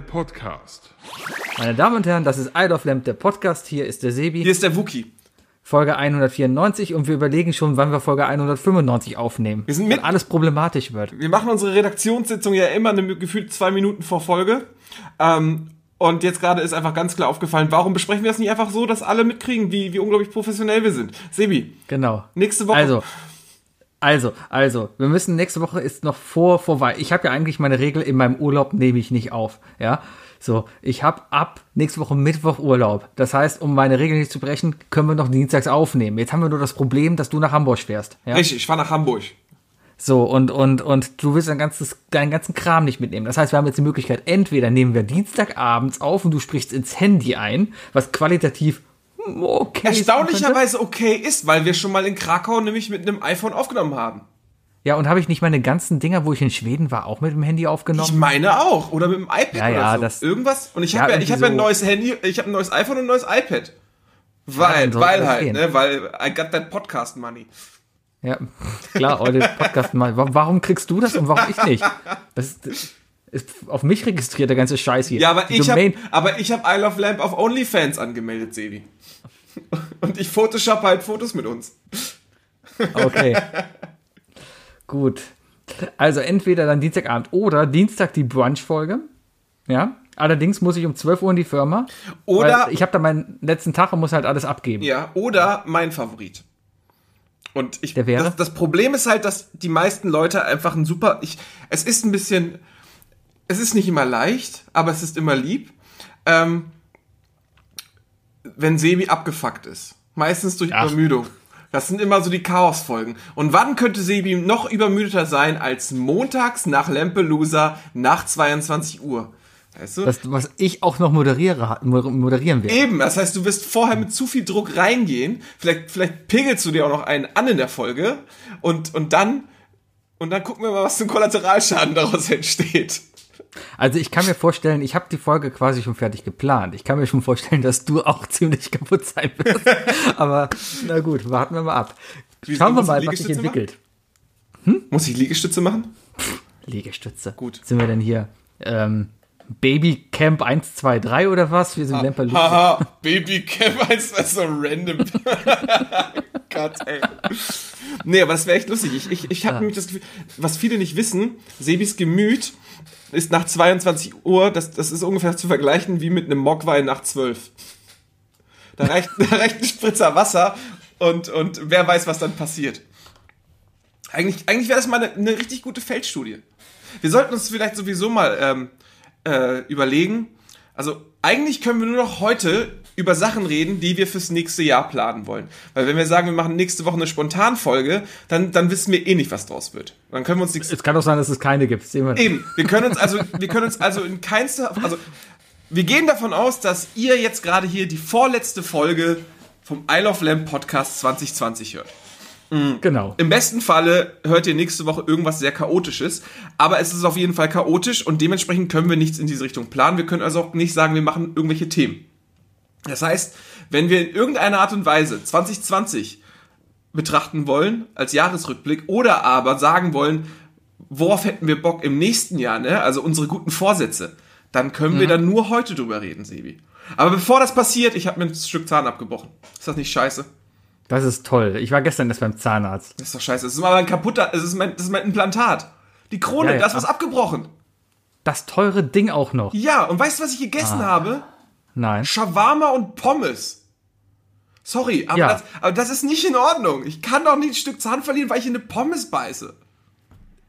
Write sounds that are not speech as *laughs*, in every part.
der Podcast. Meine Damen und Herren, das ist Isle of Lamp, der Podcast. Hier ist der Sebi. Hier ist der Wookie. Folge 194 und wir überlegen schon, wann wir Folge 195 aufnehmen. Wir sind mit- alles problematisch wird. Wir machen unsere Redaktionssitzung ja immer eine, gefühlt zwei Minuten vor Folge. Ähm, und jetzt gerade ist einfach ganz klar aufgefallen, warum besprechen wir das nicht einfach so, dass alle mitkriegen, wie, wie unglaublich professionell wir sind. Sebi, Genau. nächste Woche. Also, also, also, wir müssen nächste Woche ist noch vor vorbei. Ich habe ja eigentlich meine Regel, in meinem Urlaub nehme ich nicht auf. Ja, so, ich habe ab nächste Woche Mittwoch Urlaub. Das heißt, um meine Regel nicht zu brechen, können wir noch dienstags aufnehmen. Jetzt haben wir nur das Problem, dass du nach Hamburg fährst. Ja? Richtig, ich fahre nach Hamburg. So, und, und, und du willst dein ganzes, deinen ganzen Kram nicht mitnehmen. Das heißt, wir haben jetzt die Möglichkeit, entweder nehmen wir Dienstagabends auf und du sprichst ins Handy ein, was qualitativ okay. Erstaunlicherweise okay ist, weil wir schon mal in Krakau nämlich mit einem iPhone aufgenommen haben. Ja, und habe ich nicht meine ganzen Dinger, wo ich in Schweden war, auch mit dem Handy Ich aufgenommen? meine auch. Oder mit dem iPad Ja, ja, oder so. das- Irgendwas. Und ich habe ja, ich hab ja ein so. neues Handy, ich habe ein neues iPhone und ein neues iPad. Weil, weil halt, gehen. ne, weil I got that podcast money. Ja, klar, heute Podcast. Wa- Warum kriegst du das und warum ich nicht? Das ist, das ist auf mich registriert, der ganze Scheiß hier. Ja, aber Die ich habe ich habe I Love Lamp auf OnlyFans angemeldet, Sebi. Und ich Photoshop halt Fotos mit uns. Okay. Gut. Also entweder dann Dienstagabend oder Dienstag die Brunch-Folge. Ja. Allerdings muss ich um 12 Uhr in die Firma. Oder- ich habe da meinen letzten Tag und muss halt alles abgeben. Ja, oder mein Favorit. Und ich Der wäre? Das, das Problem ist halt, dass die meisten Leute einfach ein super ich es ist ein bisschen es ist nicht immer leicht, aber es ist immer lieb. Ähm, wenn Sebi abgefuckt ist. Meistens durch Ach. Übermüdung. Das sind immer so die Chaosfolgen. Und wann könnte Sebi noch übermüdeter sein als montags nach Lampelusa nach 22 Uhr? Weißt du? Das, was ich auch noch moderiere, mo- moderieren werde. Eben, das heißt, du wirst vorher mit zu viel Druck reingehen. Vielleicht, vielleicht pegelst du dir auch noch einen an in der Folge und, und dann, und dann gucken wir mal, was für ein Kollateralschaden daraus entsteht. Also ich kann mir vorstellen, ich habe die Folge quasi schon fertig geplant. Ich kann mir schon vorstellen, dass du auch *laughs* ziemlich kaputt sein wirst. Aber na gut, warten wir mal ab. Schauen wir mal, was sich entwickelt. Muss ich Liegestütze machen? Liegestütze. Gut. Sind wir denn hier? Ähm, Baby Camp 1, 2, 3 oder was? Wir sind Lemper Haha, Babycam 1 ist so random. *laughs* Gott, ey. Nee, aber das wäre echt lustig. Ich, ich, ich habe nämlich das Gefühl, was viele nicht wissen, Sebis Gemüt ist nach 22 Uhr, das, das ist ungefähr zu vergleichen wie mit einem Mockwein nach 12. Da reicht, *laughs* da reicht ein Spritzer Wasser und, und wer weiß, was dann passiert. Eigentlich, eigentlich wäre das mal eine, eine richtig gute Feldstudie. Wir sollten uns vielleicht sowieso mal ähm, äh, überlegen. Also eigentlich können wir nur noch heute über Sachen reden, die wir fürs nächste Jahr planen wollen. Weil wenn wir sagen, wir machen nächste Woche eine Spontanfolge, dann, dann wissen wir eh nicht, was draus wird. Dann können wir uns nichts Es kann doch sein, dass es keine gibt. Eben, wir können uns also, wir können uns also in keinster, also wir gehen davon aus, dass ihr jetzt gerade hier die vorletzte Folge vom Isle of Lamp Podcast 2020 hört. Genau. Im besten Falle hört ihr nächste Woche irgendwas sehr Chaotisches, aber es ist auf jeden Fall chaotisch und dementsprechend können wir nichts in diese Richtung planen. Wir können also auch nicht sagen, wir machen irgendwelche Themen. Das heißt, wenn wir in irgendeiner Art und Weise 2020 betrachten wollen als Jahresrückblick oder aber sagen wollen, worauf hätten wir Bock im nächsten Jahr, ne? also unsere guten Vorsätze, dann können wir dann nur heute drüber reden, Sebi. Aber bevor das passiert, ich habe mir ein Stück Zahn abgebrochen. Ist das nicht scheiße? Das ist toll. Ich war gestern erst beim Zahnarzt. Das ist doch scheiße. Das ist aber ein kaputter, das ist mein, das ist mein Implantat. Die Krone, Ja, ja. da ist was abgebrochen. Das teure Ding auch noch. Ja, und weißt du, was ich gegessen habe? Nein. Shawarma und Pommes. Sorry, aber, Ja. das, aber das ist nicht in Ordnung. Ich kann doch nicht ein Stück Zahn verlieren, weil ich in eine Pommes beiße.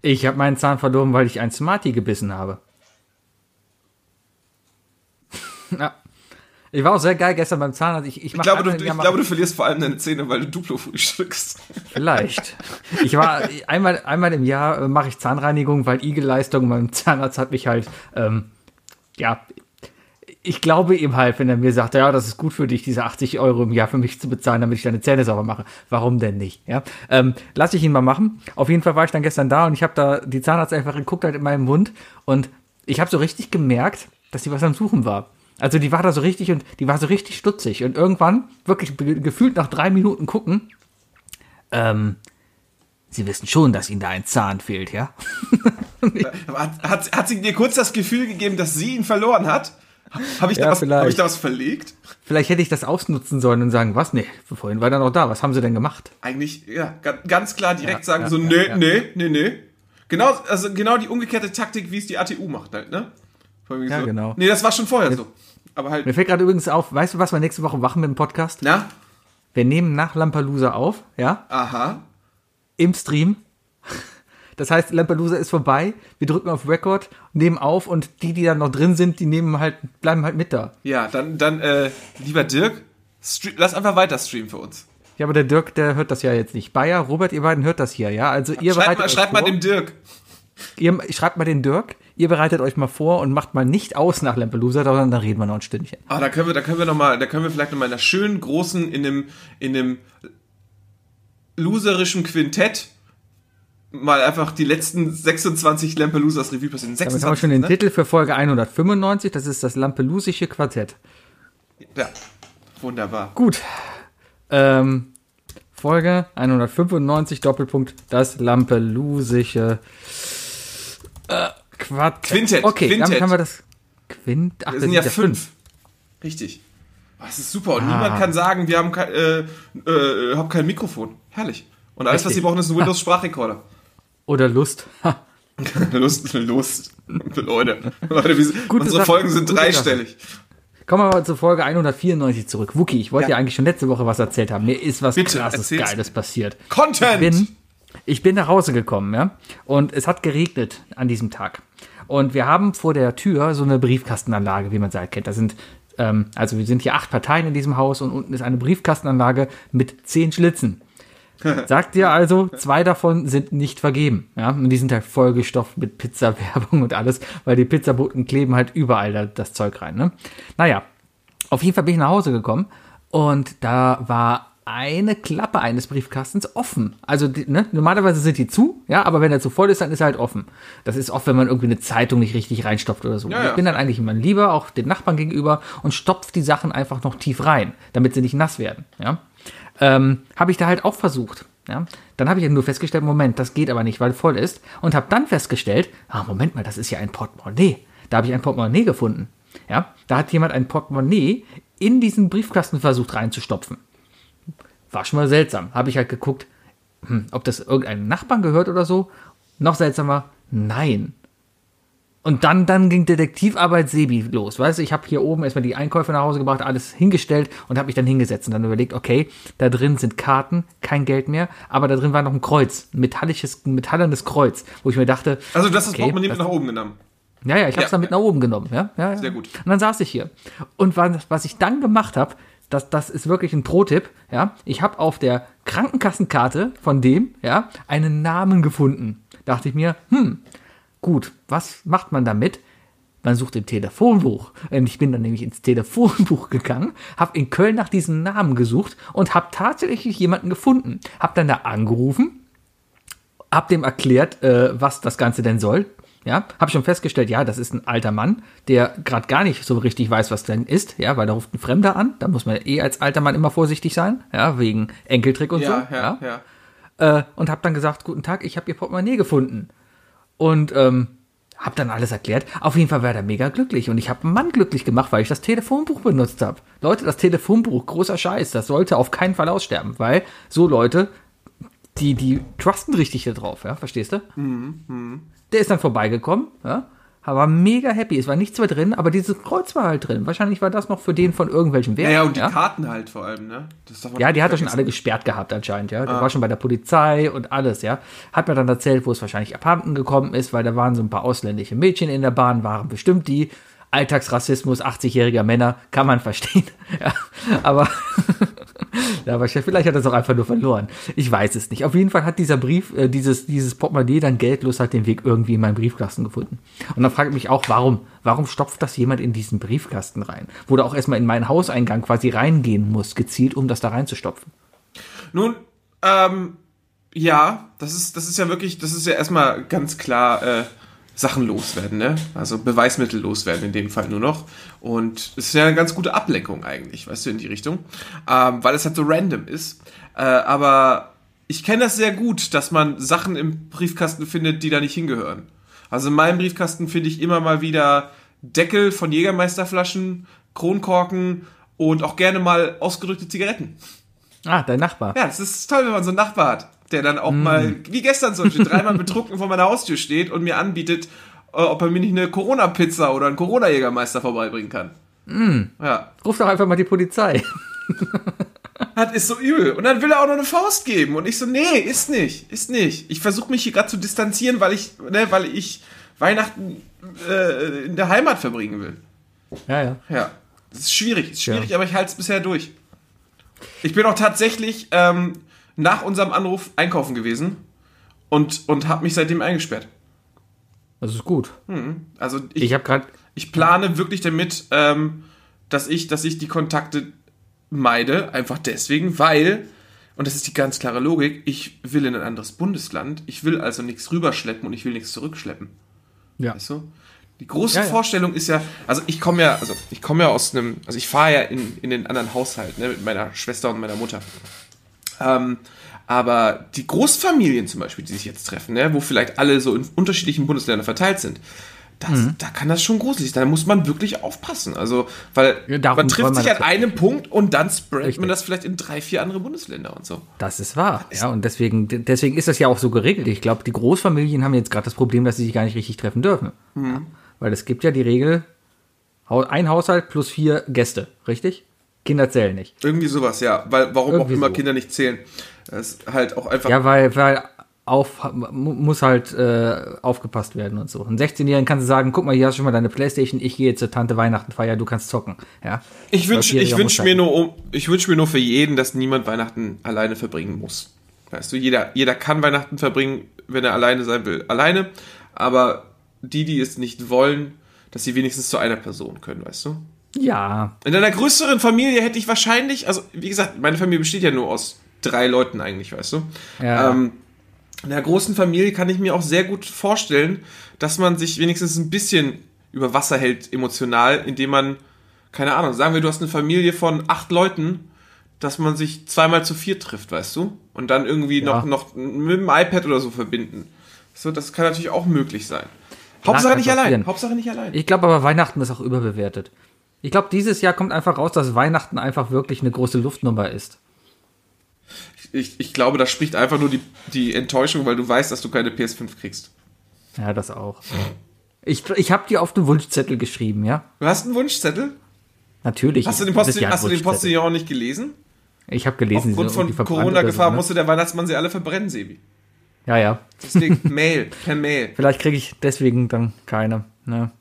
Ich habe meinen Zahn verloren, weil ich ein Smartie gebissen habe. *laughs* ja. Ich war auch sehr geil gestern beim Zahnarzt. Ich, ich, Ich glaube, du, ich glaube, du verlierst vor allem deine Zähne, weil du Duplo frühstückst. Vielleicht. Ich war einmal, einmal im Jahr äh, mache ich Zahnreinigung, weil Igelleistung beim Zahnarzt hat mich halt, ähm, ja, ich glaube ihm halt, wenn er mir sagt, ja, das ist gut für dich, diese 80 Euro im Jahr für mich zu bezahlen, damit ich deine Zähne sauber mache. Warum denn nicht? Ja, ähm, lass ich ihn mal machen. Auf jeden Fall war ich dann gestern da und ich habe da die Zahnarzt einfach geguckt halt in meinem Mund und ich habe so richtig gemerkt, dass die was am Suchen war. Also die war da so richtig und die war so richtig stutzig und irgendwann wirklich ge- gefühlt nach drei Minuten gucken, ähm, Sie wissen schon, dass Ihnen da ein Zahn fehlt, ja? *laughs* hat, hat, hat sie dir kurz das Gefühl gegeben, dass sie ihn verloren hat? Habe ich, Ja, da was- vielleicht. hab ich da was verlegt? Vielleicht hätte ich das ausnutzen sollen und sagen, was? Nee, vorhin war er noch da. Was haben sie denn gemacht? Eigentlich, ja, ga- ganz klar direkt Ja, sagen ja, so, ja, nee, nee, nee, nee. Genau, also genau die umgekehrte Taktik, wie es die ATU macht halt, ne? Allem Ja, so. genau. Nee, das war schon vorher so. Aber Mir halt, fällt gerade übrigens auf, weißt du, was wir nächste Woche machen mit dem Podcast? na? Wir nehmen nach Lampelusa auf, ja, Aha. im Stream. Das heißt, Lampelusa ist vorbei, wir drücken auf Record, nehmen auf und die, die dann noch drin sind, die nehmen halt, bleiben halt mit da. Ja, dann, dann, äh, lieber Dirk, stre- lass einfach weiter streamen für uns. Ja, aber der Dirk, der hört das ja jetzt nicht. Bayer, Robert, ihr beiden hört das hier, ja? Also ihr Schreib bereitet mal, euch schreib mal dem Dirk. Ihr, schreibt mal den Dirk, ihr bereitet euch mal vor und macht mal nicht aus nach Lampelusa, sondern dann reden wir noch ein Stündchen. Ah, da können wir, da können wir noch mal, da können wir vielleicht noch mal in einer schönen großen, in einem, in einem loserischen Quintett mal einfach die letzten 26 Lampelusas Revue passieren. Damit haben wir schon den ne? Titel für Folge 195, das ist das Lampelusische Quartett. Ja, wunderbar. Gut. Ähm, Folge 195, Doppelpunkt, das Lampelusische äh, Quartett. Quintett, Okay, Quintett. damit haben wir das Quint. Ach, Wir das sind ja fünf. Richtig. Ah, Das ist super. Und Ah. niemand kann sagen, wir haben kein, äh, äh, haben kein Mikrofon. Herrlich. Und alles, was Richtig. sie brauchen, ist ein *laughs* Windows-Sprachrekorder. Oder Lust. Ha. *laughs* Lust, Lust. *laughs* Leute, Leute unsere Sache, Folgen sind gute dreistellig. Kommen wir aber zur Folge 194 zurück. Wookie, ich wollte Ja. ja. eigentlich schon letzte Woche was erzählt haben. Mir ist was Bitte, krasses Geiles passiert. Content! bin, ich bin nach Hause gekommen, ja, und es hat geregnet an diesem Tag. Und wir haben vor der Tür so eine Briefkastenanlage, wie man sie halt kennt. Da sind, ähm, also wir sind hier acht Parteien in diesem Haus und unten ist eine Briefkastenanlage mit zehn Schlitzen. *laughs* Sagt ihr also, zwei davon sind nicht vergeben. Ja, und die sind halt vollgestopft mit Pizza-Werbung und alles, weil die Pizzaboten kleben halt überall da, das Zeug rein. Ne? Naja, auf jeden Fall bin ich nach Hause gekommen und da war eine Klappe eines Briefkastens offen. Also die, ne, normalerweise sind die zu, ja, aber wenn er zu voll ist, dann ist er halt offen. Das ist oft, wenn man irgendwie eine Zeitung nicht richtig reinstopft oder so. Ja, ja. Ich bin dann eigentlich immer lieber, auch den Nachbarn gegenüber, und stopf die Sachen einfach noch tief rein, damit sie nicht nass werden. Ja, ähm, habe ich da halt auch versucht. Ja, dann habe ich eben nur festgestellt, Moment, das geht aber nicht, weil voll ist. Und habe dann festgestellt, ah, Moment mal, das ist ja ein Portemonnaie. Da habe ich ein Portemonnaie gefunden. Ja, da hat jemand ein Portemonnaie in diesen Briefkasten versucht reinzustopfen. War schon mal seltsam. Habe ich halt geguckt, hm, ob das irgendeinem Nachbarn gehört oder so. Noch seltsamer, nein. Und dann, dann ging Detektivarbeit Sebi los. Weißt du, ich habe hier oben erstmal die Einkäufe nach Hause gebracht, alles hingestellt und habe mich dann hingesetzt und dann überlegt, okay, da drin sind Karten, kein Geld mehr, aber da drin war noch ein Kreuz, ein metallisches, ein metallernes Kreuz, wo ich mir dachte, Also das okay, Portemonnaie mit nach oben genommen. ja, ja, ich habe Ja, es dann mit ja. nach oben genommen. Ja, ja, ja. Sehr gut. Und dann saß ich hier. Und was, was ich dann gemacht habe, das, das ist wirklich ein Pro-Tipp. Ja, ich habe auf der Krankenkassenkarte von dem ja einen Namen gefunden. Dachte ich mir, hm, gut, was macht man damit? Man sucht im Telefonbuch. Ich bin dann nämlich ins Telefonbuch gegangen, habe in Köln nach diesem Namen gesucht und habe tatsächlich jemanden gefunden. Habe dann da angerufen hab dem erklärt, äh, was das Ganze denn soll. Ja, habe schon festgestellt, ja, das ist ein alter Mann, der gerade gar nicht so richtig weiß, was denn ist, ja, weil da ruft ein Fremder an, da muss man eh als alter Mann immer vorsichtig sein, ja, wegen Enkeltrick und Ja, so. ja, ja. Äh, und habe dann gesagt, guten Tag, ich habe ihr Portemonnaie gefunden. Und ähm, habe dann alles erklärt. Auf jeden Fall war er mega glücklich und ich habe einen Mann glücklich gemacht, weil ich das Telefonbuch benutzt habe. Leute, das Telefonbuch, großer Scheiß, das sollte auf keinen Fall aussterben, weil so Leute, die, die trusten richtig da drauf, ja, verstehst du? Der ist dann vorbeigekommen, ja, war mega happy. Es war nichts mehr drin, aber dieses Kreuz war halt drin. Wahrscheinlich war das noch für den von irgendwelchen Ja, Werten. ja, und die Karten halt vor allem, ne? Ja, die hat er schon alle gesperrt gehabt anscheinend, ja. Der Ah. war schon bei der Polizei und alles, ja. Hat mir dann erzählt, wo es wahrscheinlich abhanden gekommen ist, weil da waren so ein paar ausländische Mädchen in der Bahn, waren bestimmt die. Alltagsrassismus 80-jähriger Männer, kann man verstehen. *laughs* Ja, aber *laughs* ja, aber vielleicht hat er es auch einfach nur verloren. Ich weiß es nicht. Auf jeden Fall hat dieser Brief, äh, dieses, dieses Portemonnaie dann geldlos halt den Weg irgendwie in meinen Briefkasten gefunden. Und dann frage ich mich auch, warum? Warum stopft das jemand in diesen Briefkasten rein? Wo du auch erstmal in meinen Hauseingang quasi reingehen musst, gezielt, um das da reinzustopfen. Nun, ähm, ja, das ist, das ist ja wirklich, das ist ja erstmal ganz klar äh, Sachen loswerden, ne? Also Beweismittel loswerden in dem Fall nur noch. Und es ist ja eine ganz gute Ablenkung eigentlich, weißt du, in die Richtung. Ähm, weil es halt so random ist. Äh, aber ich kenne das sehr gut, dass man Sachen im Briefkasten findet, die da nicht hingehören. Also in meinem Briefkasten finde ich immer mal wieder Deckel von Jägermeisterflaschen, Kronkorken und auch gerne mal ausgedrückte Zigaretten. Ah, dein Nachbar. Ja, das ist toll, wenn man so einen Nachbar hat, der dann auch mal, wie gestern zum Beispiel, dreimal betrunken vor meiner Haustür steht und mir anbietet, äh, ob er mir nicht eine Corona-Pizza oder einen Corona-Jägermeister vorbeibringen kann. Ja. Ruf doch einfach mal die Polizei. Das ist so übel. Und dann will er auch noch eine Faust geben. Und ich so, nee, ist nicht, ist nicht. Ich versuche mich hier gerade zu distanzieren, weil ich, ne, weil ich Weihnachten äh, in der Heimat verbringen will. Ja, ja. Ja. Das ist schwierig, ist schwierig, Ja. aber ich halte es bisher durch. Ich bin auch tatsächlich ähm, nach unserem Anruf einkaufen gewesen und, und habe mich seitdem eingesperrt. Das ist gut. Also ich, Ich habe gerade ich plane wirklich damit, ähm, dass ich, dass ich die Kontakte meide, einfach deswegen, weil, und das ist die ganz klare Logik, ich will in ein anderes Bundesland, ich will also nichts rüberschleppen und ich will nichts zurückschleppen. ja. Weißt du? Die große Ja, ja. Vorstellung ist ja, also ich komme ja, also ich komme ja aus einem, also ich fahre ja in, in den anderen Haushalt, ne, mit meiner Schwester und meiner Mutter. Ähm, aber die Großfamilien zum Beispiel, die sich jetzt treffen, ne, wo vielleicht alle so in unterschiedlichen Bundesländern verteilt sind, das, Mhm. da kann das schon gruselig sein. Da muss man wirklich aufpassen. Also, weil Ja, man trifft man sich an das- einem Punkt und dann spreadet man das vielleicht in drei, vier andere Bundesländer und so. Das ist wahr. Ja, und deswegen, deswegen ist das ja auch so geregelt. Ich glaube, die Großfamilien haben jetzt gerade das Problem, dass sie sich gar nicht richtig treffen dürfen. Ja, weil es gibt ja die Regel, ein Haushalt plus vier Gäste, richtig? Kinder zählen nicht. Irgendwie sowas, ja. Weil, warum Irgendwie auch immer so. Kinder nicht zählen. Das ist halt auch einfach. Ja, weil, weil auf, mu- muss halt äh, aufgepasst werden und so. Ein 16-Jährigen kannst du sagen, guck mal, hier hast du schon mal deine Playstation, ich gehe jetzt zur Tante Weihnachten feiern, du kannst zocken. Ja? Ich wünsche ich 12-Jähriger wünsch mir, halt- nur, um- ich wünsch mir nur für jeden, dass niemand Weihnachten alleine verbringen muss. Weißt du, jeder, jeder kann Weihnachten verbringen, wenn er alleine sein will, alleine. Aber die, die es nicht wollen, dass sie wenigstens zu einer Person können, weißt du? Ja, In einer größeren Familie hätte ich wahrscheinlich, also wie gesagt, meine Familie besteht ja nur aus drei Leuten eigentlich, weißt du? Ja. Ähm, in einer großen Familie kann ich mir auch sehr gut vorstellen, dass man sich wenigstens ein bisschen über Wasser hält emotional, indem man, keine Ahnung, sagen wir, du hast eine Familie von acht Leuten, dass man sich zweimal zu vier trifft, weißt du? Und dann irgendwie Ja. noch, noch mit dem iPad oder so verbinden. So, das kann natürlich auch möglich sein. Hauptsache nicht allein. Hauptsache nicht allein. Ich glaube aber, Weihnachten ist auch überbewertet. Ich glaube, dieses Jahr kommt einfach raus, dass Weihnachten einfach wirklich eine große Luftnummer ist. Ich, ich glaube, das spricht einfach nur die, die Enttäuschung, weil du weißt, dass du keine PS5 kriegst. Ja, das auch. Ich, ich habe dir auf den Wunschzettel geschrieben, ja? Du hast einen Wunschzettel? Natürlich. Hast du den, ein hast du den. Postillon nicht gelesen? Ich habe gelesen. Aufgrund von Corona-Gefahr so, ne? musste der Weihnachtsmann sie alle verbrennen, Sebi. Ja, ja. Deswegen *laughs* Mail, per Mail. Vielleicht kriege ich deswegen dann keine. Ne?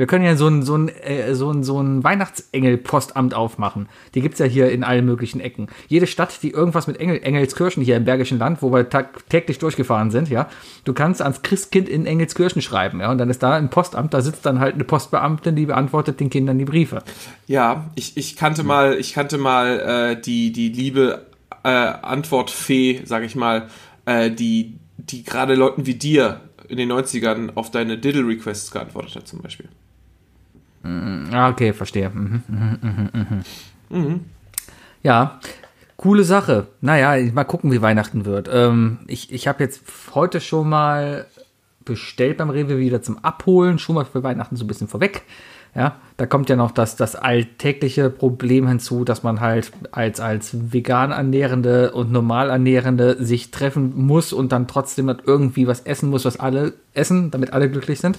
Wir können ja so ein, so ein, äh, so ein, so ein Weihnachtsengel-Postamt aufmachen. Die gibt's ja hier in allen möglichen Ecken. Jede Stadt, die irgendwas mit Engel, Engelskirchen hier im Bergischen Land, wo wir täglich durchgefahren sind, ja, du kannst ans Christkind in Engelskirchen schreiben, ja, und dann ist da ein Postamt, da sitzt dann halt eine Postbeamtin, die beantwortet den Kindern die Briefe. Ja, ich, ich kannte mal, ich kannte mal äh, die, die liebe äh, Antwortfee, sag ich mal, äh, die, die gerade Leuten wie dir in den 90ern auf deine Diddle-Requests geantwortet hat, zum Beispiel. Ah, okay, verstehe. Mhm, mhm, mhm, mhm. Ja, coole Sache. Naja, mal gucken, wie Weihnachten wird. Ähm, ich ich habe jetzt heute schon mal bestellt beim Rewe wieder zum Abholen, schon mal für Weihnachten so ein bisschen vorweg. Ja, da kommt ja noch das, das alltägliche Problem hinzu, dass man halt als, als vegan Ernährende und normal Ernährende sich treffen muss und dann trotzdem dann irgendwie was essen muss, was alle essen, damit alle glücklich sind.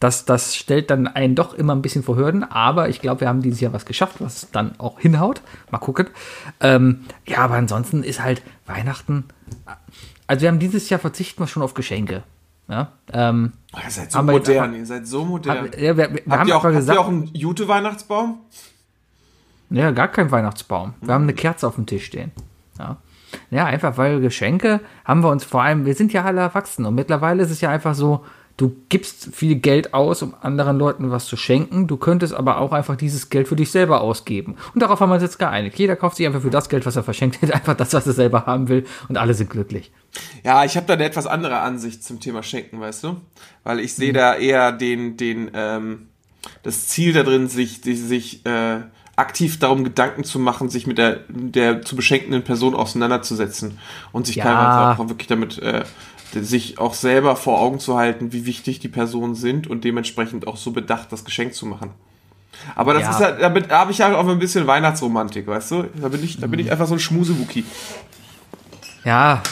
Das, das stellt dann einen doch immer ein bisschen vor Hürden, aber ich glaube, wir haben dieses Jahr was geschafft, was dann auch hinhaut. Mal gucken. Ähm, ja, aber ansonsten ist halt Weihnachten. Also wir haben dieses Jahr verzichten wir schon auf Geschenke. Ja, ähm, Oh, ihr seid so Aber modern, einfach- ihr seid so modern. hab, ja, wir, wir habt, haben ihr auch, aber habt gesagt, ihr auch einen Jute-Weihnachtsbaum? Ja, gar kein Weihnachtsbaum. Wir haben eine Kerze auf dem Tisch stehen. Ja. ja, einfach weil Geschenke haben wir uns vor allem, wir sind ja alle erwachsen und mittlerweile ist es ja einfach so, du gibst viel Geld aus, um anderen Leuten was zu schenken, du könntest aber auch einfach dieses Geld für dich selber ausgeben. Und darauf haben wir uns jetzt geeinigt. Jeder kauft sich einfach für das Geld, was er verschenkt hat, *laughs* einfach das, was er selber haben will und alle sind glücklich. Ja, ich habe da eine etwas andere Ansicht zum Thema Schenken, weißt du? Weil ich sehe da eher den, den, ähm, das Ziel da drin, sich, sich, äh, aktiv darum Gedanken zu machen, sich mit der, der zu beschenkenden Person auseinanderzusetzen und sich Ja. teilweise auch wirklich damit äh, sich auch selber vor Augen zu halten, wie wichtig die Personen sind und dementsprechend auch so bedacht, das Geschenk zu machen. Aber das Ja. ist halt, damit habe ich ja auch ein bisschen Weihnachtsromantik, weißt du? Da bin ich, da bin ich einfach so ein Schmusewuki. Ja,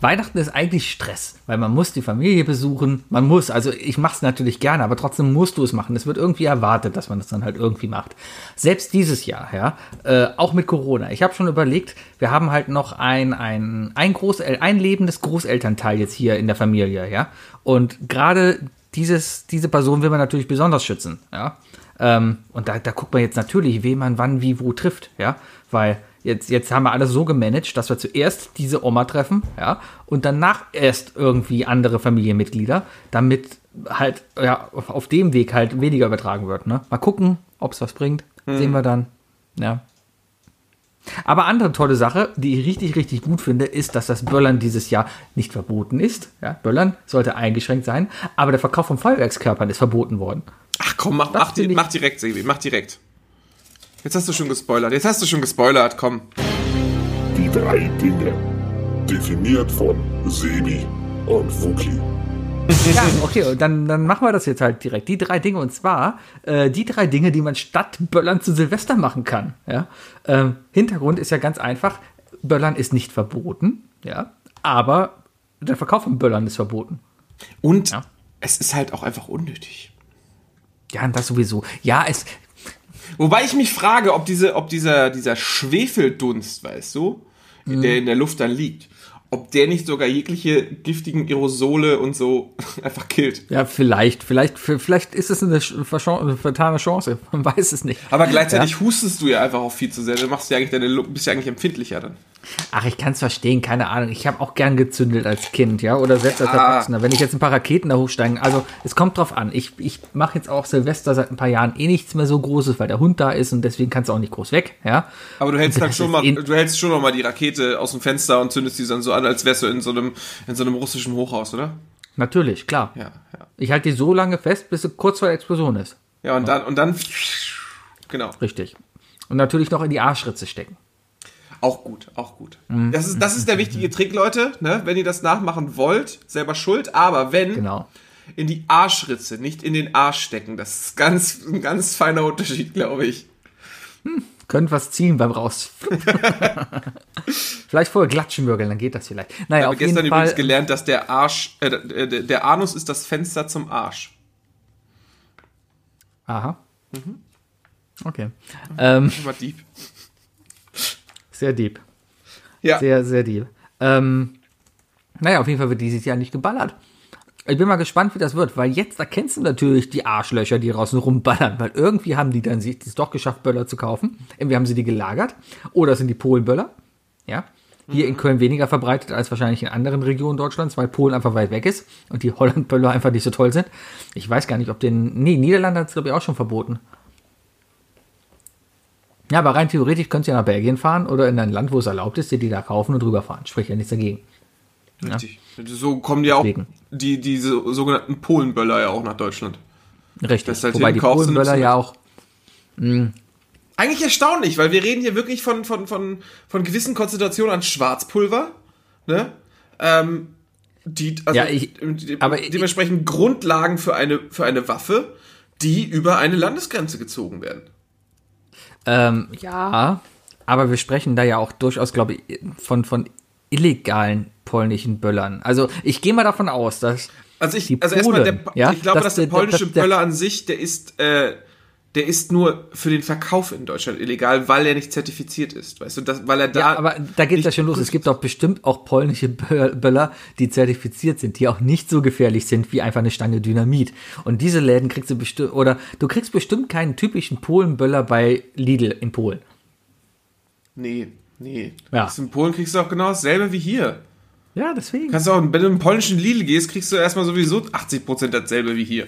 Weihnachten ist eigentlich Stress, weil man muss die Familie besuchen. Man muss, also ich mache es natürlich gerne, aber trotzdem musst du es machen. Es wird irgendwie erwartet, dass man das dann halt irgendwie macht. Selbst dieses Jahr, ja, äh, auch mit Corona. Ich habe schon überlegt, wir haben halt noch ein, ein, ein, Großel ein lebendes Großelternteil jetzt hier in der Familie, ja. Und gerade dieses, diese Person will man natürlich besonders schützen, ja. Ähm, und da, da guckt man jetzt natürlich, wen man wann, wie, wo trifft, ja. Weil jetzt, jetzt haben wir alles so gemanagt, dass wir zuerst diese Oma treffen, ja, und danach erst irgendwie andere Familienmitglieder, damit halt, ja, auf, dem Weg halt weniger übertragen wird, ne. Mal gucken, ob es was bringt. Sehen wir dann, ja. Aber andere tolle Sache, die ich richtig, richtig gut finde, ist, dass das Böllern dieses Jahr nicht verboten ist. Ja, Böllern sollte eingeschränkt sein, aber der Verkauf von Feuerwerkskörpern ist verboten worden. Ach komm, mach, mach, mach direkt, Sebi, mach direkt. Jetzt hast du schon gespoilert. Jetzt hast du schon gespoilert, komm. Die drei Dinge. Definiert von Sebi und Wookie. *laughs* Ja, okay, dann, dann machen wir das jetzt halt direkt. Die drei Dinge, und zwar äh, die drei Dinge, die man statt Böllern zu Silvester machen kann. Ja? Ähm, Hintergrund ist ja ganz einfach, Böllern ist nicht verboten, ja, aber der Verkauf von Böllern ist verboten. Und Ja. es ist halt auch einfach unnötig. Ja, und das sowieso. Ja, es, Wobei ich mich frage, ob, diese, ob dieser, dieser Schwefeldunst, weißt du, Mhm. der in der Luft dann liegt, ob der nicht sogar jegliche giftigen Aerosole und so *laughs* einfach killt. Ja, vielleicht, vielleicht, vielleicht ist es eine, eine vertane Chance. *laughs* Man weiß es nicht. Aber gleichzeitig hustest du ja einfach auch viel zu sehr. Du machst ja eigentlich deine bist ja eigentlich empfindlicher dann. Ach, ich kann es verstehen, keine Ahnung. Ich habe auch gern gezündelt als Kind, ja, oder selbst als Ja. Erwachsener. Wenn ich jetzt ein paar Raketen da hochsteigen, also es kommt drauf an. Ich, ich mache jetzt auch Silvester seit ein paar Jahren eh nichts mehr so Großes, weil der Hund da ist und deswegen kannst du auch nicht groß weg, ja. Aber du hältst dann schon mal, du hältst schon noch mal die Rakete aus dem Fenster und zündest die dann so an, als wärst du in so einem, in so einem russischen Hochhaus, oder? Natürlich, klar. Ja, ja. Ich halte die so lange fest, bis sie kurz vor der Explosion ist. Ja, und dann, und dann, genau. Richtig. Und natürlich noch in die Arschritze stecken. Auch gut, auch gut. Mhm. Das ist, das ist der wichtige Trick, Leute, ne? Wenn ihr das nachmachen wollt, selber schuld, aber wenn, Genau. in die Arschritze, nicht in den Arsch stecken. Das ist ganz, ein ganz feiner Unterschied, glaube ich. Könnt was ziehen beim Raus. *laughs* vielleicht vorher Glatschenbürgeln, dann geht das vielleicht. Naja, Ich habe auf jeden gestern übrigens gelernt, dass der Arsch, äh, der, Anus ist das Fenster zum Arsch. Aha. Okay. Ähm, *laughs* Immer deep. sehr deep. Ja. Sehr, sehr deep. Ähm, naja, auf jeden Fall wird dieses Jahr nicht geballert. Ich bin mal gespannt, wie das wird, weil jetzt erkennst du natürlich die Arschlöcher, die draußen rumballern, weil irgendwie haben die dann sich es doch geschafft, Böller zu kaufen. Entweder haben sie die gelagert oder es sind die Polenböller. Ja. Hier in Köln weniger verbreitet als wahrscheinlich in anderen Regionen Deutschlands, weil Polen einfach weit weg ist und die Hollandböller einfach nicht so toll sind. Ich weiß gar nicht, ob den. Nee, Niederlande hat es, glaube ich, auch schon verboten. Ja, aber rein theoretisch könntest du ja nach Belgien fahren oder in ein Land, wo es erlaubt ist, dir die da kaufen und rüberfahren. Spricht ja nichts dagegen. Richtig. So kommen ja auch die, diese sogenannten Polenböller ja auch nach Deutschland. Richtig. Das halt Wobei die Polenböller ja auch. Eigentlich erstaunlich, weil wir reden hier wirklich von, von, von, von gewissen Konzentrationen an Schwarzpulver, ne? Ähm, die, also Ja, ich- de- aber ich- dementsprechend Grundlagen für eine, für eine Waffe, die über eine Landesgrenze gezogen werden. Ähm, ja, aber wir sprechen da ja auch durchaus, glaube ich, von, von illegalen polnischen Böllern. Also ich gehe mal davon aus, dass Also ich, Die also erstmal, der, Polen, ja, ich glaube, das- dass der der- polnische das- der- Böller an sich, der ist, äh, der ist nur für den Verkauf in Deutschland illegal, weil er nicht zertifiziert ist, weißt du, das, weil er da. Ja, aber da geht es ja schon los. Es gibt doch bestimmt auch polnische Bö- Böller, die zertifiziert sind, die auch nicht so gefährlich sind wie einfach eine Stange Dynamit. Und diese Läden kriegst du bestimmt, oder du kriegst bestimmt keinen typischen Polenböller bei Lidl in Polen. Nee, nee. Ja. Das In Polen kriegst du auch genau dasselbe wie hier. Ja, deswegen. Kannst du auch, wenn du im polnischen Lidl gehst, kriegst du erstmal sowieso 80% dasselbe wie hier.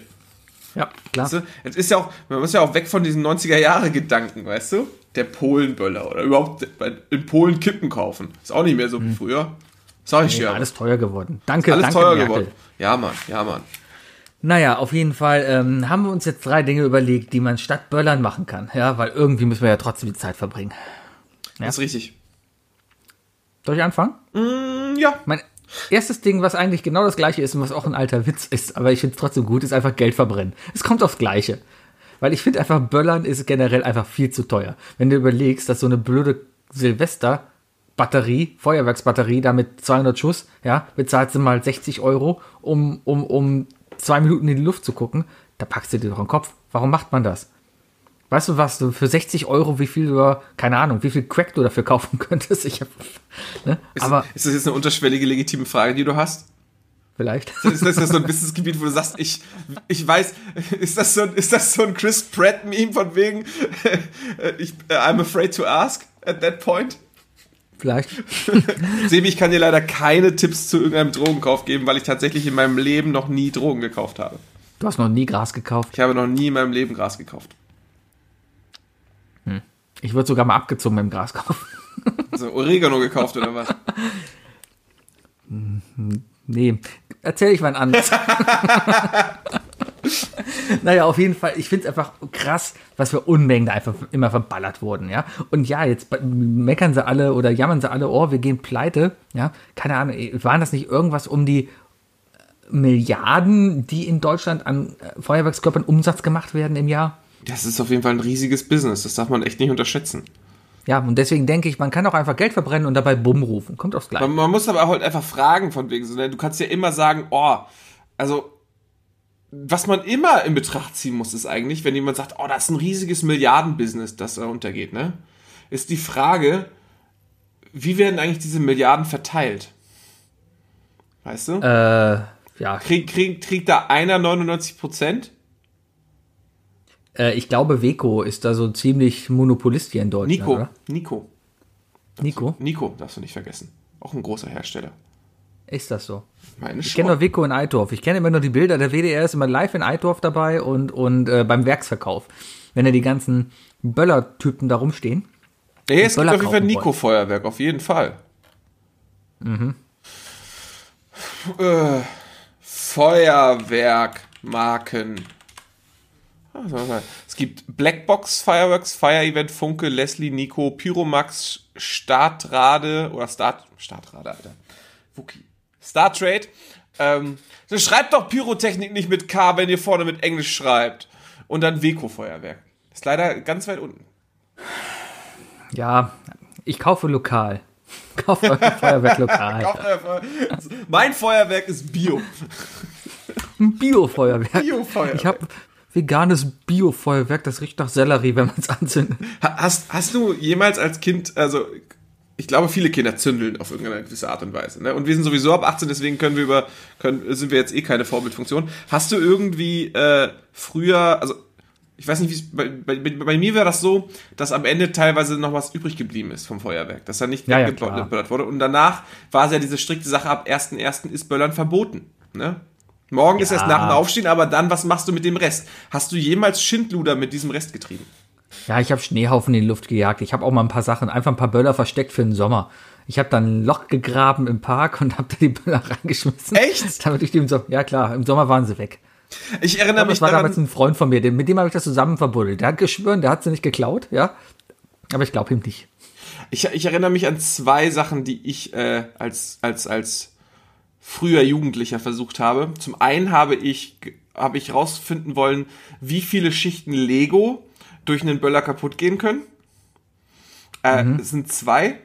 Ja, klar. Weißt du? Es ist ja auch, man muss ja auch weg von diesen 90er-Jahre-Gedanken, weißt du? Der Polenböller oder überhaupt in Polen Kippen kaufen. Ist auch nicht mehr so wie früher. Sag ich Ja, aber. Hm. alles teuer geworden. Danke, alles danke, teuer Merkel. geworden. Ja, Mann, ja, Mann. Naja, auf jeden Fall ähm, haben wir uns jetzt drei Dinge überlegt, die man statt Böllern machen kann. Ja, weil irgendwie müssen wir ja trotzdem die Zeit verbringen. Ja. Das ist richtig. Soll ich anfangen? Mm, ja. Mein, Erstes Ding, was eigentlich genau das gleiche ist und was auch ein alter Witz ist, aber ich finde es trotzdem gut, ist einfach Geld verbrennen. Es kommt aufs Gleiche. Weil ich finde einfach, Böllern ist generell einfach viel zu teuer. Wenn du überlegst, dass so eine blöde Silvester-Batterie, Feuerwerksbatterie, da mit 200 Schuss, ja, bezahlt sie mal 60 Euro, um, um, um zwei Minuten in die Luft zu gucken, da packst du dir doch den Kopf. Warum macht man das? Weißt du was, du für 60 Euro, wie viel du, keine Ahnung, wie viel Crack du dafür kaufen *laughs* könntest? Ich hab, ne? ist, Aber, ist das jetzt eine unterschwellige, legitime Frage, die du hast? Vielleicht. Ist das so ein Businessgebiet, wo du sagst, ich, ich weiß, ist das so ein, ist das so ein Chris Pratt-Meme von wegen, ich, I'm afraid to ask at that point? Vielleicht. *laughs* Sebi, ich kann dir leider keine Tipps zu irgendeinem Drogenkauf geben, weil ich tatsächlich in meinem Leben noch nie Drogen gekauft habe. Du hast noch nie Gras gekauft? Ich habe noch nie in meinem Leben Gras gekauft. Ich würde sogar mal abgezogen beim Gras kaufen. *laughs* Also Oregano gekauft oder was? *laughs* Nee, erzähl ich mal anders. *laughs* naja, auf jeden Fall, ich finde es einfach krass, was für Unmengen da einfach immer verballert wurden, ja. Und ja, jetzt meckern sie alle oder jammern sie alle, oh, wir gehen pleite, ja. Keine Ahnung, waren das nicht irgendwas um die Milliarden, die in Deutschland an Feuerwerkskörpern Umsatz gemacht werden im Jahr? Das ist auf jeden Fall ein riesiges Business. Das darf man echt nicht unterschätzen. Ja, und deswegen denke ich, man kann auch einfach Geld verbrennen und dabei Bumm rufen. Kommt aufs Gleiche. Man, man muss aber halt einfach fragen von wegen so, ne? Du kannst ja immer sagen, oh, also, was man immer in Betracht ziehen muss, ist eigentlich, wenn jemand sagt, oh, das ist ein riesiges Milliardenbusiness, das da untergeht, ne? Ist die Frage, wie werden eigentlich diese Milliarden verteilt? Weißt du? Äh, ja. Krieg, krieg, kriegt da einer 99 Prozent? Äh, ich glaube, Weco ist da so ziemlich Monopolist hier in Deutschland. Nico. Oder? Nico. Nico? Nico, darfst du nicht vergessen. Auch ein großer Hersteller. Ist das so? Meine ich kenne nur Weco in Eitorf. Ich kenne immer nur die Bilder. Der WDR ist immer live in Eitorf dabei und, und äh, beim Werksverkauf. Wenn da die ganzen Böller-Typen da rumstehen. Ja, es gibt auf jeden Fall Nico-Feuerwerk, auf jeden Fall. Mhm. Äh, Feuerwerk-Marken. Es gibt Blackbox Fireworks, Fire Event, Funke, Leslie, Nico, Pyromax, Startrade oder Start, Startrade, Alter. Wookie. Star Trade. Ähm, schreibt doch Pyrotechnik nicht mit K, wenn ihr vorne mit Englisch schreibt. Und dann Weco Feuerwerk. Ist leider ganz weit unten. Ja, ich kaufe lokal. *laughs* Kauft euer Feuerwerk lokal. *laughs* mein Feuerwerk ist Bio. Bio-Feuerwerk. Bio-Feuerwerk. Ich habe veganes Bio-Feuerwerk, das riecht nach Sellerie, wenn man es *laughs* anzündet. Hast, hast du jemals als Kind, also ich glaube, viele Kinder zündeln auf irgendeine gewisse Art und Weise. Ne? Und wir sind sowieso ab 18, deswegen können wir über, können, sind wir jetzt eh keine Vorbildfunktion. Hast du irgendwie äh, früher, also ich weiß nicht, wie es bei, bei, bei mir wäre das so, dass am Ende teilweise noch was übrig geblieben ist vom Feuerwerk, dass er nicht ja, ja, wurde. Und danach war es ja diese strikte Sache, ab 1.1. ist Böllern verboten. Ne? Morgen ja. ist erst nach dem Aufstehen, aber dann, was machst du mit dem Rest? Hast du jemals Schindluder mit diesem Rest getrieben? Ja, ich habe Schneehaufen in die Luft gejagt. Ich habe auch mal ein paar Sachen, einfach ein paar Böller versteckt für den Sommer. Ich habe dann ein Loch gegraben im Park und habe da die Böller *laughs* reingeschmissen. Echt? Damit ich die im Sommer, ja klar, im Sommer waren sie weg. Ich erinnere mich Das war daran, damals ein Freund von mir, mit dem habe ich das zusammen verbuddelt. Der hat geschwören, der hat sie nicht geklaut, ja. Aber ich glaube ihm nicht. Ich, ich, erinnere mich an zwei Sachen, die ich äh, als, als, als früher Jugendlicher versucht habe. Zum einen habe ich, habe ich rausfinden wollen, wie viele Schichten Lego durch einen Böller kaputt gehen können. Äh, mhm. Es sind zwei.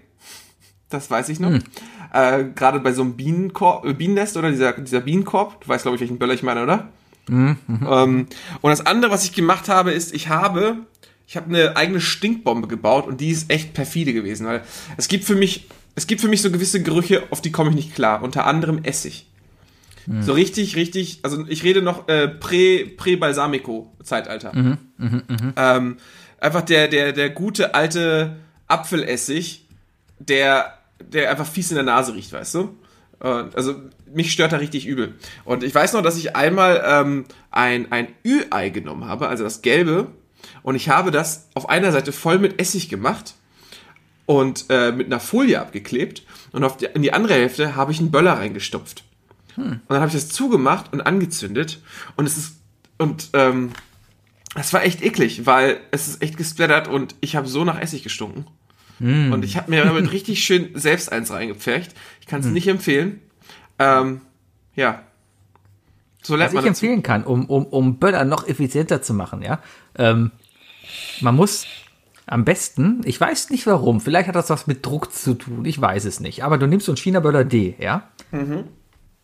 Das weiß ich noch. Mhm. Äh, Gerade bei so einem Bienenkorb, äh, Bienennest oder dieser, dieser Bienenkorb. Du weißt, glaube ich, welchen Böller ich meine, oder? Mhm. Ähm, und das andere, was ich gemacht habe, ist, ich habe, ich habe eine eigene Stinkbombe gebaut und die ist echt perfide gewesen, weil es gibt für mich es gibt für mich so gewisse Gerüche, auf die komme ich nicht klar. Unter anderem Essig. Mhm. So richtig, richtig, also ich rede noch äh, Prä-Balsamico-Zeitalter. Prä mhm, mh, mh. ähm, einfach der, der, der gute alte Apfelessig, der, der einfach fies in der Nase riecht, weißt du? also mich stört da richtig übel. Und ich weiß noch, dass ich einmal ähm, ein, ein Ü-Ei genommen habe, also das gelbe, und ich habe das auf einer Seite voll mit Essig gemacht und äh, mit einer Folie abgeklebt und auf die, in die andere Hälfte habe ich einen Böller reingestopft. Hm. Und dann habe ich das zugemacht und angezündet und es ist und ähm, das war echt eklig, weil es ist echt gesplattert und ich habe so nach Essig gestunken. Mm. Und ich habe mir damit richtig schön selbst eins reingepfercht. Ich kann es mm. nicht empfehlen. Ähm, ja. So Was man ich dazu. empfehlen kann, um, um, um Böller noch effizienter zu machen, ja. Ähm, man muss am besten, ich weiß nicht warum, vielleicht hat das was mit Druck zu tun, ich weiß es nicht, aber du nimmst so einen China-Böller D, ja.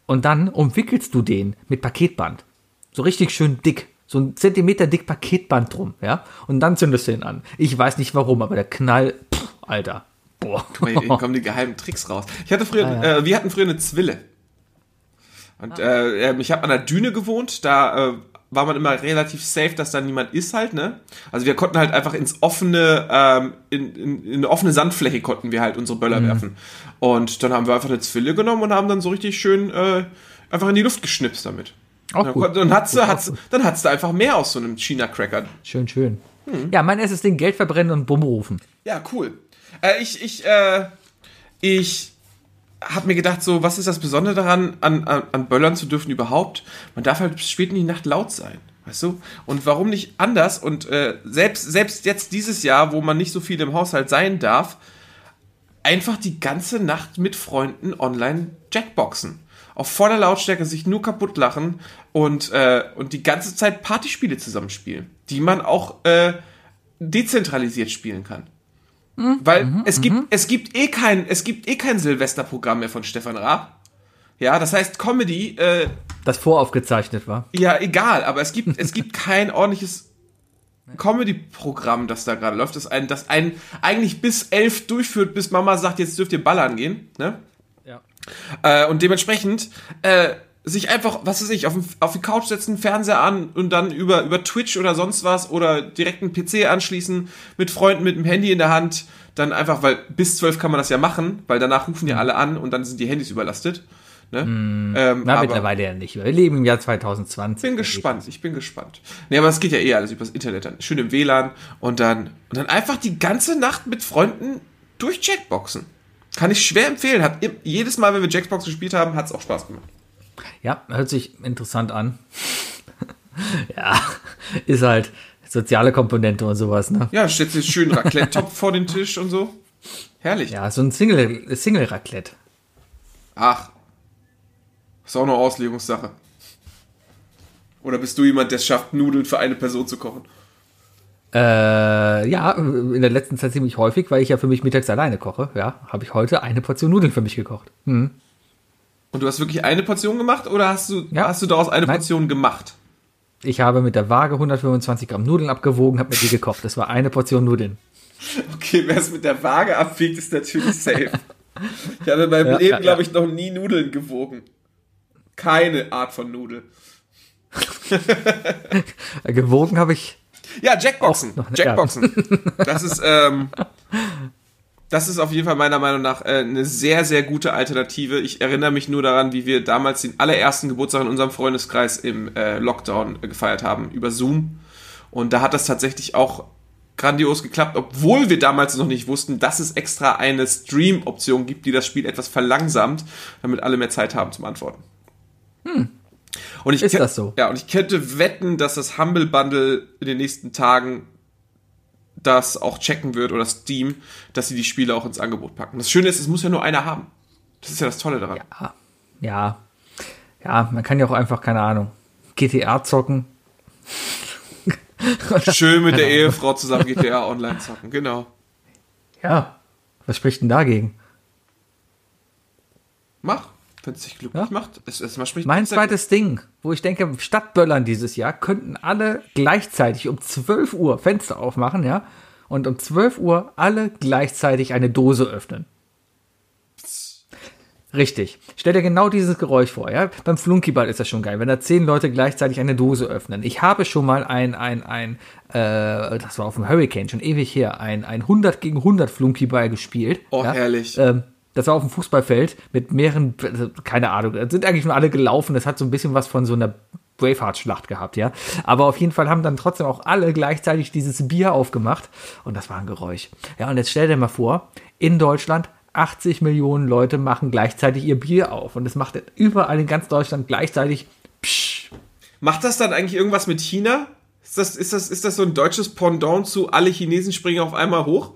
Und dann umwickelst du den mit Paketband. So richtig schön dick. So ein Zentimeter dick Paketband drum, ja. Und dann zündest du ihn an. Ich weiß nicht warum, aber der Knall, pff, Alter. Boah. Hier hier *laughs* kommen die geheimen Tricks raus. Ich hatte früher, Ah, ja. äh, wir hatten früher eine Zwille. Und äh, ähm, ich habe an der Düne gewohnt, da äh, war man immer relativ safe, dass da niemand ist halt, ne? Also wir konnten halt einfach ins offene, ähm, in, in, in eine offene Sandfläche konnten wir halt unsere Mhm. Böller werfen. Und dann haben wir einfach eine Zwille genommen und haben dann so richtig schön äh, einfach in die Luft geschnipst damit. Auch Dann, gut. dann hat's, Gut, auch hat's, gut. dann hat's da einfach mehr aus so einem China-Cracker. Schön, schön. Ja, mein erstes Ding, Geld verbrennen und Bumm rufen. Ja, cool. Äh, ich, ich, äh, ich habe mir gedacht, so, was ist das Besondere daran, an, an, an Böllern zu dürfen überhaupt? Man darf halt spät in die Nacht laut sein. Weißt du? Und warum nicht anders? Und äh, selbst, selbst jetzt dieses Jahr, wo man nicht so viel im Haushalt sein darf, einfach die ganze Nacht mit Freunden online Jackboxen. Auf voller Lautstärke sich nur kaputt lachen und, äh, und die ganze Zeit Partyspiele zusammenspielen, die man auch äh, dezentralisiert spielen kann. Weil es gibt, es gibt eh kein, es gibt eh kein Silvesterprogramm mehr von Stefan Raab. Ja, das heißt Comedy, äh, Das voraufgezeichnet war. ja, egal, aber es gibt, es gibt *laughs* kein ordentliches Comedy-Programm, das da gerade läuft, das ein, das ein eigentlich bis elf durchführt, bis Mama sagt, jetzt dürft ihr ballern gehen, ne? Ja. Äh, und dementsprechend äh, sich einfach, was weiß ich, auf, den- auf die Couch setzen, Fernseher an und dann über, über Twitch oder sonst was oder direkt einen PC anschließen, mit Freunden mit dem Handy in der Hand, dann einfach, weil bis zwölf kann man das ja machen, weil danach rufen ja alle an und dann sind die Handys überlastet. Ne? Ähm, Na, mittlerweile ja nicht. Wir leben im Jahr 2020. bin gespannt, ich bin gespannt. Nee, aber es geht ja eh alles übers Internet dann. Schön im WLAN und dann, und dann einfach die ganze Nacht mit Freunden durch Jackboxen. Kann ich schwer empfehlen. Im- jedes Mal, wenn wir Jackbox gespielt haben, hat es auch Spaß gemacht. Ja, hört sich interessant an. *laughs* ja, ist halt soziale Komponente und sowas, ne? Ja, stellt sich schön Raclette-Topf vor den Tisch und so. Herrlich. Ja, so ein Single, Single-Raclette. Ach. Ist auch eine Auslegungssache. Oder bist du jemand, der es schafft, Nudeln für eine Person zu kochen? Äh, ja, in der letzten Zeit ziemlich häufig, weil ich ja für mich mittags alleine koche. Ja, habe ich heute eine Portion Nudeln für mich gekocht. Hm. Und du hast wirklich eine Portion gemacht oder hast du, Ja. hast du daraus eine Nein. Portion gemacht? Ich habe mit der Waage 125 Gramm Nudeln abgewogen, habe mir die gekocht. Das war eine Portion Nudeln. Okay, wer es mit der Waage abwiegt, ist natürlich *laughs* safe. Ich habe in meinem Ja, Leben, ja, glaube ich, noch nie Nudeln gewogen. Keine Art von Nudel. *laughs* Gewogen habe ich. Ja, Jackboxen. Noch- Jackboxen. Das ist, ähm, *laughs* das ist auf jeden Fall meiner Meinung nach äh, eine sehr, sehr gute Alternative. Ich erinnere mich nur daran, wie wir damals den allerersten Geburtstag in unserem Freundeskreis im äh, Lockdown äh, gefeiert haben, über Zoom. Und da hat das tatsächlich auch grandios geklappt, obwohl wir damals noch nicht wussten, dass es extra eine Stream-Option gibt, die das Spiel etwas verlangsamt, damit alle mehr Zeit haben zum Antworten. Und ich Ist das so? Ja, und ich könnte wetten, dass das Humble Bundle in den nächsten Tagen das auch checken wird oder Steam, dass sie die Spiele auch ins Angebot packen. Das Schöne ist, es muss ja nur einer haben. Das ist ja das Tolle daran. Ja, ja, ja, man kann ja auch einfach, keine Ahnung, GTA zocken. *laughs* Schön mit der Ehefrau zusammen GTA online zocken, genau. Ja, was spricht denn dagegen? Mach, wenn es dich glücklich Ja. macht. Es, es, man spricht Mein zweites Ding, wo ich denke, statt Böllern dieses Jahr könnten alle gleichzeitig um 12 Uhr Fenster aufmachen, ja, und um 12 Uhr alle gleichzeitig eine Dose öffnen. Richtig. Stell dir genau dieses Geräusch vor, ja. Beim Flunkyball ist das schon geil, wenn da zehn Leute gleichzeitig eine Dose öffnen. Ich habe schon mal ein, ein, ein, äh, das war auf dem Hurricane, schon ewig her, ein, ein 100 gegen 100 Flunkyball gespielt. Oh, ja? herrlich. Ähm, das war auf dem Fußballfeld mit mehreren, also, keine Ahnung, sind eigentlich nur alle gelaufen. Das hat so ein bisschen was von so einer Braveheart-Schlacht gehabt, ja. Aber auf jeden Fall haben dann trotzdem auch alle gleichzeitig dieses Bier aufgemacht und das war ein Geräusch. Ja, und jetzt stell dir mal vor, in Deutschland 80 Millionen Leute machen gleichzeitig ihr Bier auf und es macht überall in ganz Deutschland gleichzeitig psch. Macht das dann eigentlich irgendwas mit China? Ist das, ist das, ist das so ein deutsches Pendant zu alle Chinesen springen auf einmal hoch?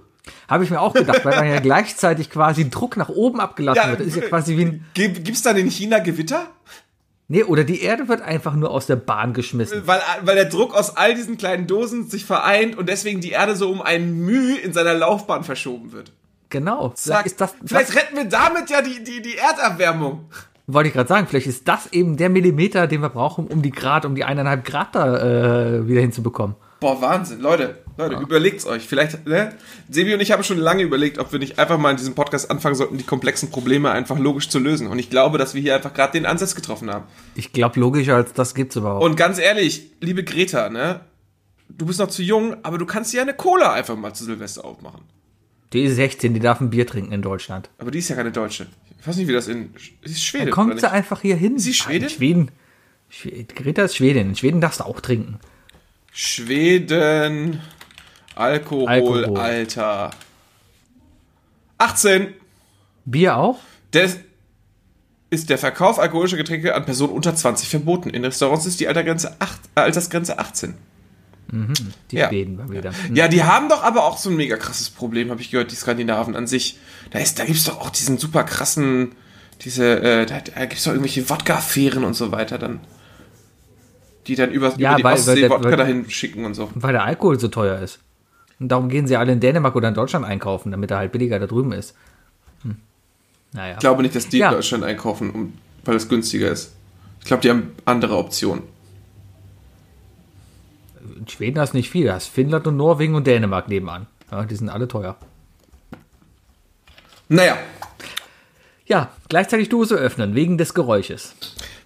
Habe ich mir auch gedacht, weil dann ja gleichzeitig quasi Druck nach oben abgelassen Ja, wird. Das ist ja quasi wie ein. Gibt es dann in China Gewitter? Nee, oder die Erde wird einfach nur aus der Bahn geschmissen. Weil, weil der Druck aus all diesen kleinen Dosen sich vereint und deswegen die Erde so um ein Müh in seiner Laufbahn verschoben wird. Genau. Zack. Vielleicht ist das, Vielleicht retten wir damit ja die, die, die Erderwärmung. wollte ich gerade sagen, vielleicht ist das eben der Millimeter, den wir brauchen, um die Grad, um die eineinhalb Grad da äh, wieder hinzubekommen. Boah, Wahnsinn. Leute, Leute, überlegt's euch. Vielleicht, ne? Sebi und ich haben schon lange überlegt, ob wir nicht einfach mal in diesem Podcast anfangen sollten, die komplexen Probleme einfach logisch zu lösen. Und ich glaube, dass wir hier einfach gerade den Ansatz getroffen haben. Ich glaube, logischer als das gibt's überhaupt. Und ganz ehrlich, liebe Greta, ne? Du bist noch zu jung, aber du kannst dir eine Cola einfach mal zu Silvester aufmachen. die ist 16, die darf ein Bier trinken in Deutschland. Aber die ist ja keine Deutsche. Ich weiß nicht, wie das in. Sie ist Schwede. Dann kommt sie einfach hier hin. sie Schwedin? Ah, in Schweden. Schwe- Greta ist Schwedin. In Schweden darfst du auch trinken. Schweden. Alkohol, Alkohol. Alter. 18. Bier auch? Des ist der Verkauf alkoholischer Getränke an Personen unter 20 verboten. In Restaurants ist die Altersgrenze, 8, äh, Altersgrenze 18. Die Ja. Schweden mal wieder. Ja, die haben doch aber auch so ein mega krasses Problem, habe ich gehört, die Skandinaven an sich. Da, ist, da gibt's doch auch diesen super krassen, diese, äh, da, da gibt's doch irgendwelche Wodka-Affären und so weiter dann. Die dann über, Ja, über die weil- weil Ostsee der- Wodka weil- dahin schicken und so. Weil der Alkohol so teuer ist. Und darum gehen sie alle in Dänemark oder in Deutschland einkaufen, damit er halt billiger da drüben ist. Hm. Naja. Ich glaube nicht, dass die Ja. in Deutschland einkaufen, um, weil es günstiger ist. Ich glaube, die haben andere Optionen. In Schweden hast du nicht viel. Du hast Finnland und Norwegen und Dänemark nebenan. Ja, die sind alle teuer. Naja, Ja, gleichzeitig Dose öffnen, wegen des Geräusches.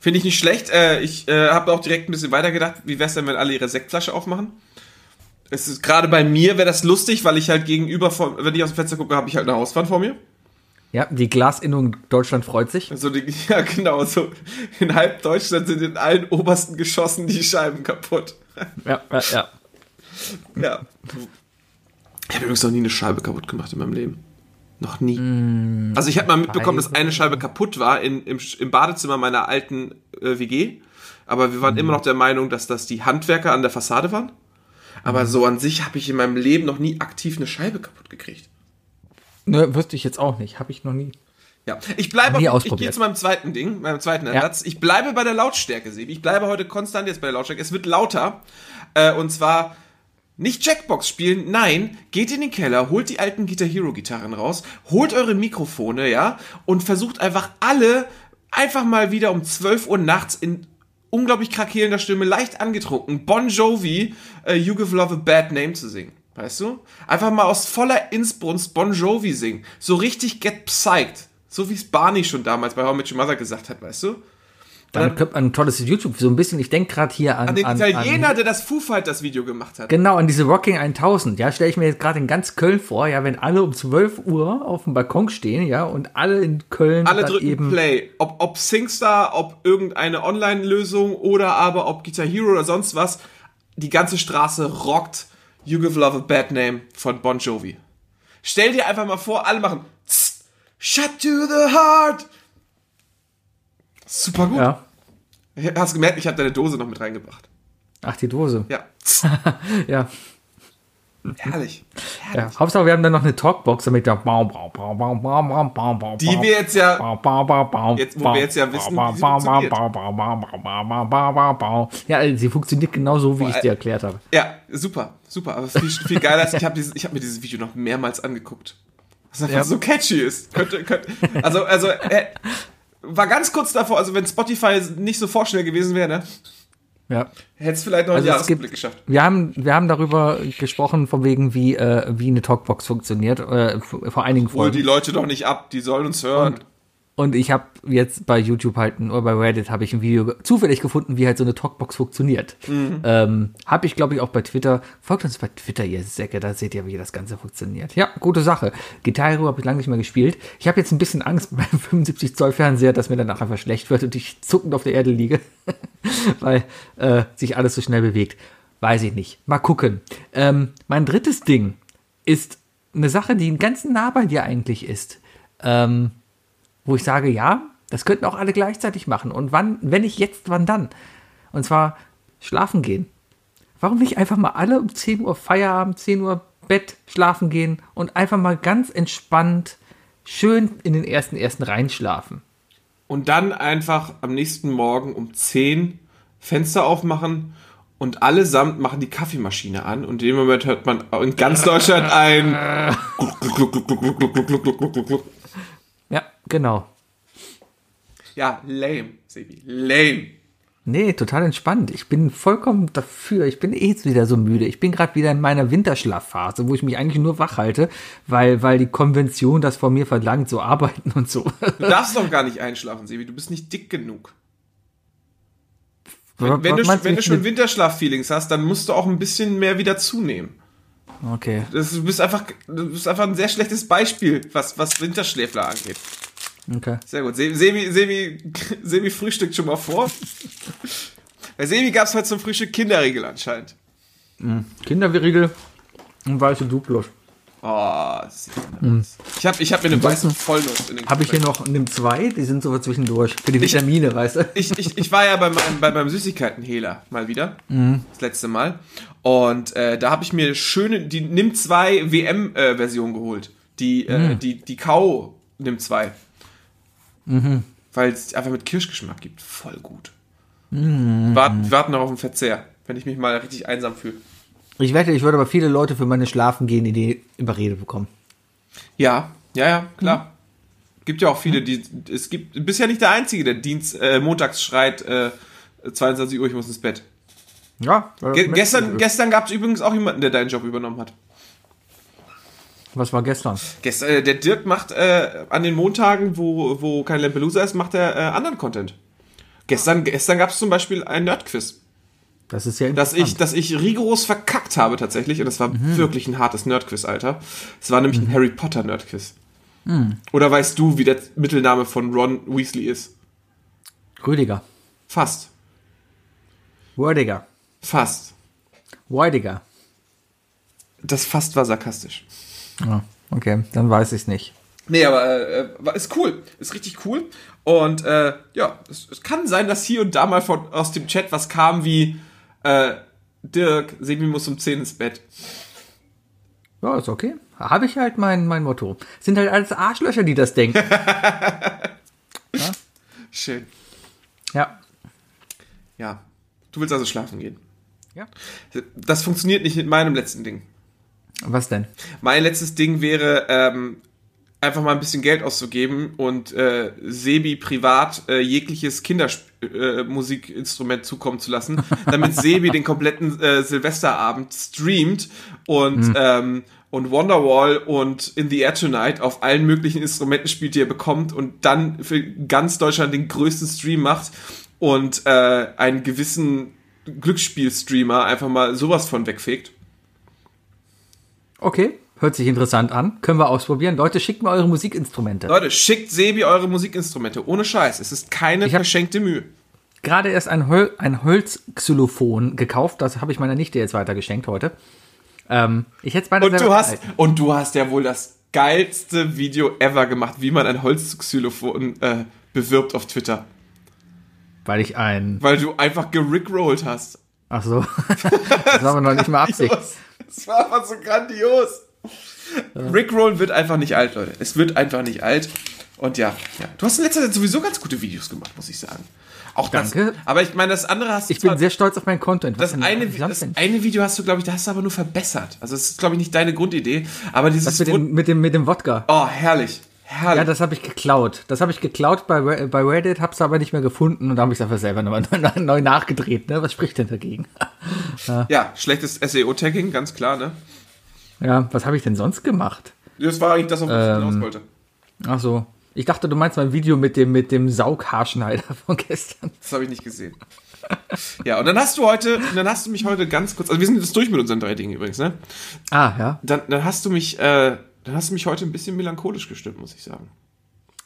Finde ich nicht schlecht. Äh, ich äh, habe auch direkt ein bisschen weitergedacht. Wie wär's denn, wenn alle ihre Sektflasche aufmachen? Es ist gerade bei mir wäre das lustig, weil ich halt gegenüber, vom, wenn ich aus dem Fenster gucke, habe ich halt eine Hauswand vor mir. Ja, die Glasinnung Deutschland freut sich. Also die, *laughs* ja, genau, so in halb Deutschland sind in allen obersten Geschossen die Scheiben kaputt. Ja, ja, ja. Ja. Ich habe übrigens noch nie eine Scheibe kaputt gemacht in meinem Leben. Noch nie. also ich habe mal mitbekommen, dass eine Scheibe kaputt war in, im, im Badezimmer meiner alten äh, WG. Aber wir waren immer noch der Meinung, dass das die Handwerker an der Fassade waren. Aber so an sich habe ich in meinem Leben noch nie aktiv eine Scheibe kaputt gekriegt. Ne, wüsste ich jetzt auch nicht. Habe ich noch nie. Ja, ich bleibe, auf, ich gehe zu meinem zweiten Ding, meinem zweiten Ersatz. Ich bleibe bei der Lautstärke, Sebi. Ich bleibe heute konstant jetzt bei der Lautstärke. Es wird lauter. Äh, und zwar nicht Jackbox spielen, nein, geht in den Keller, holt die alten Guitar Hero Gitarren raus, holt eure Mikrofone, ja, und versucht einfach alle einfach mal wieder um 12 Uhr nachts in unglaublich krakelnder Stimme, leicht angetrunken, Bon Jovi, äh, You Give Love a Bad Name zu singen. Weißt du? Einfach mal aus voller Inbrunst Bon Jovi singen. So richtig get psyched. So wie es Barney schon damals bei How Met Your Mother gesagt hat, weißt du? Dann könnte man ein tolles YouTube, so ein bisschen, ich denke gerade hier an, An den an, Italiener, an, der das Foo Fighters Video gemacht hat. genau, an diese Rocking 1000, ja, stelle ich mir jetzt gerade in ganz Köln vor, ja, wenn alle um 12 Uhr auf dem Balkon stehen, ja, und alle in Köln Alle drücken eben, Play. Ob, ob SingStar, ob irgendeine Online-Lösung oder aber ob Guitar Hero oder sonst was. Die ganze Straße rockt You Give Love a Bad Name von Bon Jovi. Stell dir einfach mal vor, alle machen Shut to the Heart. Super gut. Ja. Hast gemerkt, ich habe deine Dose noch mit reingebracht. Ach, die Dose. Ja. ja. Herrlich. Herrlich. Ja. Hauptsache, wir haben dann noch eine Talkbox damit der Die wir jetzt ja jetzt, wo wir jetzt ja wissen, wie sie funktioniert. Ja, also sie funktioniert genauso, wie ich dir erklärt habe. Ja, super, super. Aber viel, viel geiler ist, ich habe hab mir dieses Video noch mehrmals angeguckt. Was einfach ja. so catchy ist. Könnte, könnte, also, also äh, war ganz kurz davor, also wenn Spotify nicht so vorschnell gewesen wäre, ne, Ja. hätte es vielleicht noch einen Also Jahresblick geschafft. wir haben, wir haben darüber gesprochen, von wegen, wie, äh, wie eine Talkbox funktioniert, äh, vor einigen Hol die Folgen. Leute doch nicht ab, die sollen uns hören. Und ich habe jetzt bei YouTube halt, oder bei Reddit habe ich ein Video zufällig gefunden, wie halt so eine Talkbox funktioniert. Mhm. Ähm, habe ich, glaube ich, auch bei Twitter. Folgt uns bei Twitter, ihr Säcke, da seht ihr, wie das Ganze funktioniert. Ja, gute Sache. Guitar Hero habe ich lange nicht mehr gespielt. Ich habe jetzt ein bisschen Angst *laughs* beim 75 Zoll Fernseher, dass mir danach einfach schlecht wird und ich zuckend auf der Erde liege, *laughs* weil äh, sich alles so schnell bewegt. Weiß ich nicht. Mal gucken. Ähm, mein drittes Ding ist eine Sache, die ganz nah bei dir eigentlich ist. Ähm, wo ich sage, ja, das könnten auch alle gleichzeitig machen. Und wann, wenn nicht jetzt, wann dann? Und zwar schlafen gehen. Warum nicht einfach mal alle um 10 Uhr Feierabend, 10 Uhr Bett, schlafen gehen und einfach mal ganz entspannt schön in den ersten ersten reinschlafen. Und dann einfach am nächsten Morgen um 10 Fenster aufmachen und allesamt machen die Kaffeemaschine an und in dem Moment hört man in ganz Deutschland ein genau. Ja, lame, Sebi, lame. Nee, total entspannt. Ich bin vollkommen dafür. Ich bin eh jetzt wieder so müde. Ich bin gerade wieder in meiner Winterschlafphase, wo ich mich eigentlich nur wach halte, weil, weil die Konvention das von mir verlangt, so arbeiten und so. Du darfst doch gar nicht einschlafen, Sebi. Du bist nicht dick genug. Wenn, wenn du, wenn du schon Winterschlaf-Feelings hast, dann musst du auch ein bisschen mehr wieder zunehmen. Okay. Das, du, bist einfach, du bist einfach ein sehr schlechtes Beispiel, was, was Winterschläfler angeht. Okay. Sehr gut. Se- Sebi, Sebi, *laughs* Sebi frühstückt schon mal vor. Bei Sebi gab es heute zum Frühstück Kinderriegel anscheinend. Kinderriegel und weiße Duplos. Oh, nice. Ich habe ich hab mir eine weiße Vollnuss in den Habe ich hier noch nimm zwei, die sind so zwischendurch. Für die Vitamine, weißt du? ich, ich, ich war ja bei meinem, bei meinem Süßigkeitenhehler mal wieder. Das letzte Mal. Und äh, da habe ich mir schöne, die Nimm 2 WM-Version geholt. Die, äh, die, die Kau Nimm 2. Weil es einfach mit Kirschgeschmack gibt. Voll gut. Warten, warten noch auf den Verzehr, wenn ich mich mal richtig einsam fühle. Ich wette, ich würde aber viele Leute für meine Schlafen gehen Idee überredet bekommen. Ja, ja, ja, klar. Gibt ja auch viele, die. Es gibt. Du bist ja nicht der Einzige, der Dienst, äh, montags schreit, äh, 22 Uhr, ich muss ins Bett. Ja. Ge gestern gestern gab es übrigens auch jemanden, der deinen Job übernommen hat. Was war gestern? Gestern, äh, der Dirk macht äh, an den Montagen, wo, wo kein Lampelusa ist, macht er äh, anderen Content. Gestern, gestern gab es zum Beispiel ein Nerdquiz, Das ist ja das ich, interessant. das ich rigoros verkackt habe tatsächlich. Und das war wirklich ein hartes Nerdquiz, Alter. Es war nämlich ein Harry Potter Nerdquiz. Oder weißt du, wie der Mittelname von Ron Weasley ist? Rüdiger. Fast. Wordiger. Fast. Wordiger. Das fast war sarkastisch. Ja, okay, dann weiß ich es nicht. Nee, aber äh, war- ist cool. Ist richtig cool. Und äh, ja, es, es kann sein, dass hier und da mal von, aus dem Chat was kam wie äh, Dirk, Sebi muss um 10 ins Bett. Ja, ist okay. Habe ich halt mein, mein Motto. Sind halt alles Arschlöcher, die das denken. *laughs* Schön. ja. Ja. Du willst also schlafen gehen. Ja. Das funktioniert nicht mit meinem letzten Ding. Was denn? Mein letztes Ding wäre, ähm, einfach mal ein bisschen Geld auszugeben und äh, Sebi privat äh, jegliches Kindermusikinstrument äh, zukommen zu lassen, *laughs* damit Sebi den kompletten äh, Silvesterabend streamt und ähm, und Wonderwall und In the Air Tonight auf allen möglichen Instrumenten spielt, die er bekommt und dann für ganz Deutschland den größten Stream macht und äh, einen gewissen Glücksspiel-Streamer einfach mal sowas von wegfegt. Okay, hört sich interessant an. Können wir ausprobieren. Leute, schickt mir eure Musikinstrumente. Leute, schickt Sebi eure Musikinstrumente. Ohne Scheiß. Es ist keine verschenkte Mühe. Gerade erst ein, Hol ein Holzxylophon gekauft. Das habe ich meiner Nichte jetzt weitergeschenkt heute. Ähm, ich hätte es beinahe Und du hast, und du hast ja wohl das geilste Video ever gemacht, wie man ein Holzxylophon äh, bewirbt auf Twitter. Weil ich ein. Weil du einfach gerickrollt hast. Ach so. *laughs* das war aber noch nicht mal *laughs* Absicht. Das, das war einfach so grandios. Rickrollen wird einfach nicht alt, Leute. Es wird einfach nicht alt. Und ja, ja. Du hast in letzter Zeit sowieso ganz gute Videos gemacht, muss ich sagen. Auch das. Danke. Aber ich meine, das andere hast du Ich bin zwar- sehr stolz auf meinen Content. Was Das eine, das eine Video hast du, glaube ich, da hast du aber nur verbessert. Also das ist, glaube ich, nicht deine Grundidee. Aber dieses Das mit dem, mit dem, mit dem Wodka. Oh, herrlich. Herrlich. Ja, das habe ich geklaut. Das habe ich geklaut bei, bei Reddit, habe es aber nicht mehr gefunden und da habe ich es einfach selber nochmal *laughs* neu, neu nachgedreht. Ne? Was spricht denn dagegen? *laughs* ja, schlechtes SEO-Tagging, ganz klar, ne? Ja, was habe ich denn sonst gemacht? Das war eigentlich das, was ich Ähm. hinaus wollte. Ach so. Ich dachte, du meinst mein Video mit dem, mit dem Saughaarschneider *laughs* von gestern. Das habe ich nicht gesehen. ja, und dann hast du heute, dann hast du mich heute ganz kurz, also wir sind jetzt durch mit unseren drei Dingen übrigens, ne? Ah, ja. Dann, dann hast du mich, äh, dann hast du mich heute ein bisschen melancholisch gestimmt, muss ich sagen.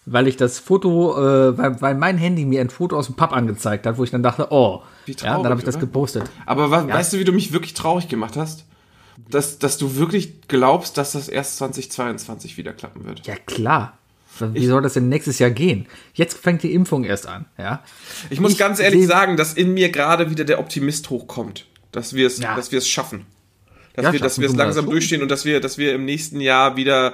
Weil ich das Foto, äh, weil, weil mein Handy mir ein Foto aus dem Pub angezeigt hat, wo ich dann dachte, oh. Wie ja, traurig, dann habe ich das oder? gepostet. Aber wa- weißt du, wie du mich wirklich traurig gemacht hast? Dass, dass du wirklich glaubst, dass das erst 2022 wieder klappen wird. Ja, klar. Wie soll das denn nächstes Jahr gehen? Jetzt fängt die Impfung erst an, ja. Ich muss Ich ganz ehrlich sagen, dass in mir gerade wieder der Optimist hochkommt, dass wir es, Ja. dass wir es schaffen. Dass Ja, wir, dass wir es langsam durchstehen und dass wir, dass wir im nächsten Jahr wieder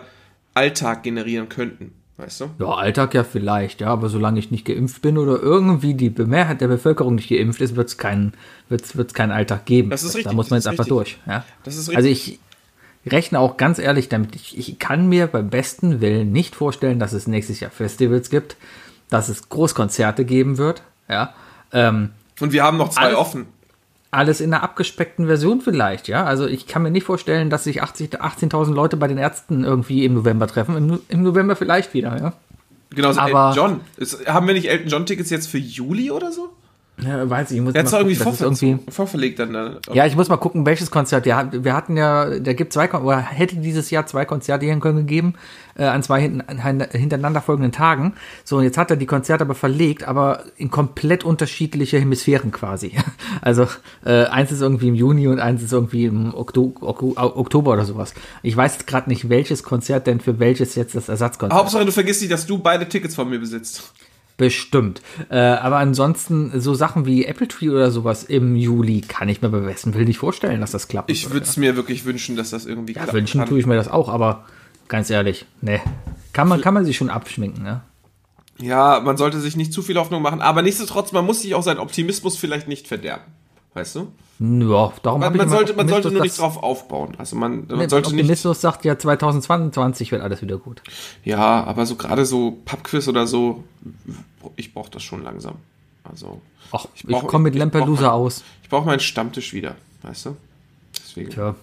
Alltag generieren könnten. Weißt du? Ja, Alltag ja vielleicht, ja, aber solange ich nicht geimpft bin oder irgendwie die Mehrheit der Bevölkerung nicht geimpft ist, wird es keinen wird's, wird's keinen Alltag geben. Das ist Da richtig, muss man jetzt einfach richtig. durch. Ja. Das ist richtig. Also ich rechne auch ganz ehrlich damit, ich, ich kann mir beim besten Willen nicht vorstellen, dass es nächstes Jahr Festivals gibt, dass es Großkonzerte geben wird, ja. Ähm, Und wir haben noch zwei Alles- offen. Alles in einer abgespeckten Version vielleicht, ja. Also ich kann mir nicht vorstellen, dass sich 80 18.000 Leute bei den Ärzten irgendwie im November treffen. Im, Im November vielleicht wieder, ja. Genauso Aber- Elton John. Ist, haben wir nicht Elton John Tickets jetzt für Juli oder so? Ja weiß ich, ich muss es mal irgendwie, gucken, ist vorver irgendwie vorverlegt dann. dann Ja, ich muss mal gucken, welches Konzert. Ja, wir hatten ja, der gibt zwei, Kon- oder hätte dieses Jahr zwei Konzerte hier in Köln gegeben, äh, an zwei hintereinander folgenden Tagen. So, und jetzt hat er die Konzerte aber verlegt, aber in komplett unterschiedliche Hemisphären quasi. *laughs* Also, äh, eins ist irgendwie im Juni und eins ist irgendwie im Okto Ok- Oktober oder sowas. Ich weiß jetzt gerade nicht, welches Konzert denn für welches jetzt das Ersatzkonzert Hauptsache, du vergisst nicht, dass du beide Tickets von mir besitzt. Bestimmt. Äh, aber ansonsten so Sachen wie Apple Tree oder sowas im Juli kann ich mir bei besten Willen nicht vorstellen, dass das klappt. Ich würde es mir wirklich wünschen, dass das irgendwie Ja, klappt. wünschen tue ich mir das auch, aber ganz ehrlich, ne. Kann man, kann man sich schon abschminken, ne? Ja, man sollte sich nicht zu viel Hoffnung machen, aber nichtsdestotrotz, man muss sich auch seinen Optimismus vielleicht nicht verderben. Weißt du? Ja, darum Man, ich man sollte, man sollte nur nicht drauf aufbauen. Also man, man ne, sollte nicht. Optimismus sagt ja 2022 wird alles wieder gut. Ja, aber so gerade so Pubquiz oder so, ich brauche das schon langsam. Also Ach, ich, brauch- komme mit ich brauch mein- aus. ich brauche meinen Stammtisch wieder, weißt du? Deswegen. Tja.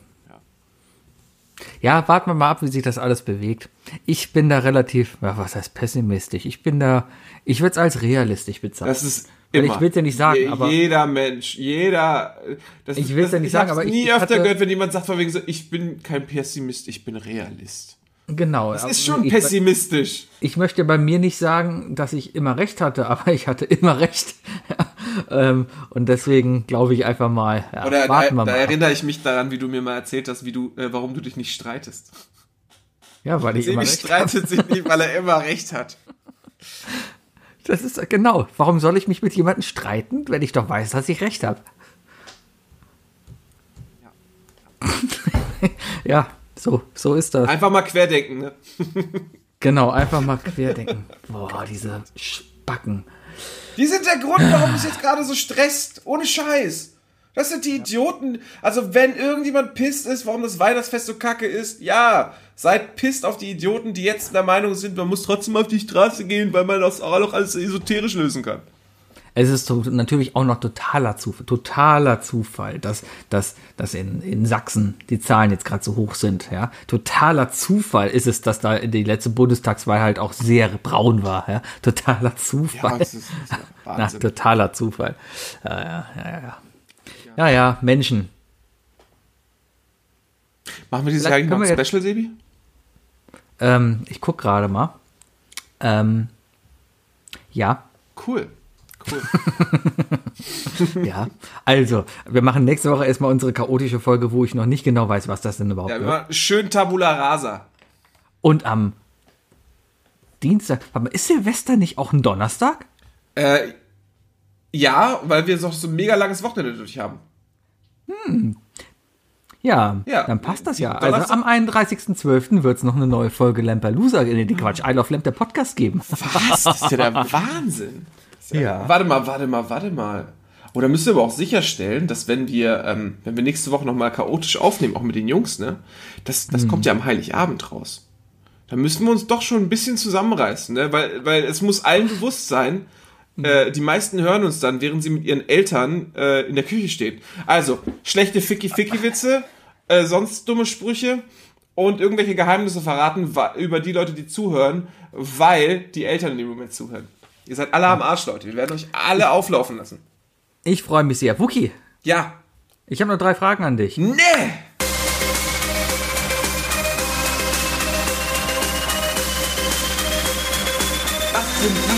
Ja, warten wir mal ab, wie sich das alles bewegt. Ich bin da relativ, ja, was heißt pessimistisch? Ich bin da, ich würde es als realistisch bezeichnen. Das ist immer. ich will's ja nicht sagen, Je, aber- jeder Mensch, jeder. Das, Ich will's das, ja nicht sagen, aber ich- nie ich öfter hatte- gehört, wenn jemand sagt von wegen so, ich bin kein Pessimist, ich bin Realist. genau. Das ist schon ich, pessimistisch. ich möchte bei mir nicht sagen, dass ich immer recht hatte, *laughs* aber ich hatte immer recht. *laughs* Ähm, und deswegen glaube ich einfach mal, ja, Oder da, wir da mal. erinnere ich mich daran, wie du mir mal erzählt hast, wie du, äh, warum du dich nicht streitest. Ja, weil ich immer Sebi recht habe. streitet sich nicht, weil er immer recht hat. *laughs* Das ist genau. Warum soll ich mich mit jemandem streiten, wenn ich doch weiß, dass ich recht habe? *laughs* Ja, so, so ist das. Einfach mal querdenken, ne? Genau, einfach mal querdenken. Boah, diese Spacken. Die sind der Grund, warum es jetzt gerade so stresst. Ohne Scheiß. Das sind die Idioten. Also, wenn irgendjemand pisst ist, warum das Weihnachtsfest so kacke ist, ja, seid pisst auf die Idioten, die jetzt der Meinung sind, man muss trotzdem auf die Straße gehen, weil man das auch alles esoterisch lösen kann. Es ist natürlich auch noch totaler Zufall, totaler Zufall, dass, dass, dass in, in Sachsen die Zahlen jetzt gerade so hoch sind. Ja? Totaler Zufall ist es, dass da die letzte Bundestagswahl halt auch sehr braun war. Ja? Totaler Zufall. das ist, ist ja *laughs* Na, totaler Zufall. Ja, ja, ja, ja. Ja, ja, Menschen. Machen wir dieses Jahr eigentlich noch ein Special, Sebi? Ähm, ich guck gerade mal. Ähm, ja, Cool. Cool. *laughs* ja. Also, wir machen nächste Woche erstmal unsere chaotische Folge, wo ich noch nicht genau weiß, was das denn überhaupt Ja, wird. machen schön Tabula Rasa. Und am Dienstag, warte mal, ist Silvester nicht auch ein Donnerstag? Äh, ja, weil wir so ein mega langes Wochenende durch haben. Ja, Ja, dann passt das ja. Also am 31.12. wird es noch eine neue Folge Lamperloser, nee, die Quatsch, I Love Lamp, der Podcast geben. Was? Das ist ja der Wahnsinn. Ist *laughs* Ja. Warte mal, warte mal, warte mal. Oder müssen wir aber auch sicherstellen, dass wenn wir, ähm, wenn wir nächste Woche nochmal chaotisch aufnehmen, auch mit den Jungs, ne, das, das Hm. kommt ja am Heiligabend raus. Da müssen wir uns doch schon ein bisschen zusammenreißen, ne? weil, weil es muss allen bewusst sein, äh, die meisten hören uns dann, während sie mit ihren Eltern äh, in der Küche stehen. Also, schlechte Ficky-Ficky-Witze, äh, sonst dumme Sprüche und irgendwelche Geheimnisse verraten über die Leute, die zuhören, weil die Eltern in dem Moment zuhören. Ihr seid alle am Arsch, Leute. Wir werden euch alle auflaufen lassen. Ich freue mich sehr. Wookie, Ja. ich habe noch drei Fragen an dich. Nee! Die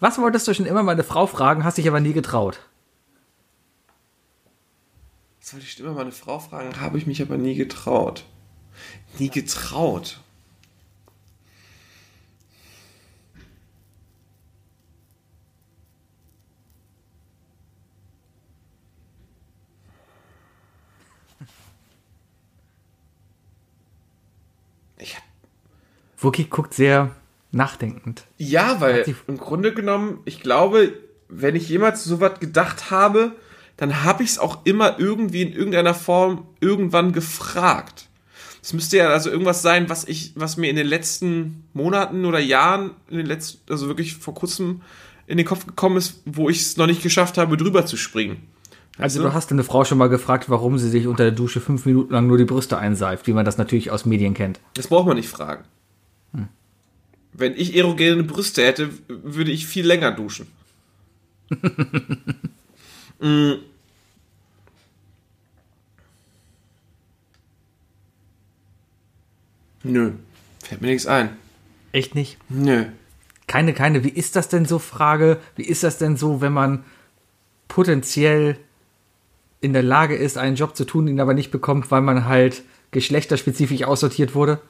Was wolltest du schon immer meine Frau fragen, hast dich aber nie getraut? Das wollte ich immer meine Frau fragen, habe ich mich aber nie getraut. Nie getraut. Ich hab, Wookie guckt sehr nachdenkend. ja, weil im Grunde genommen, ich glaube, wenn ich jemals so was gedacht habe, dann habe ich es auch immer irgendwie in irgendeiner Form irgendwann gefragt. Es müsste ja also irgendwas sein, was ich, was mir in den letzten Monaten oder Jahren, in den letzten, also wirklich vor kurzem in den Kopf gekommen ist, wo ich es noch nicht geschafft habe, drüber zu springen. Also du hast eine Frau schon mal gefragt, warum sie sich unter der Dusche fünf Minuten lang nur die Brüste einseift, wie man das natürlich aus Medien kennt. Das braucht man nicht fragen. Wenn ich erogene Brüste hätte, würde ich viel länger duschen. *laughs* Mm. Nö, fällt mir nichts ein. Echt nicht? Nö. Keine, keine. Wie ist das denn so? Frage. Wie ist das denn so, wenn man potenziell in der Lage ist, einen Job zu tun, ihn aber nicht bekommt, weil man halt geschlechterspezifisch aussortiert wurde?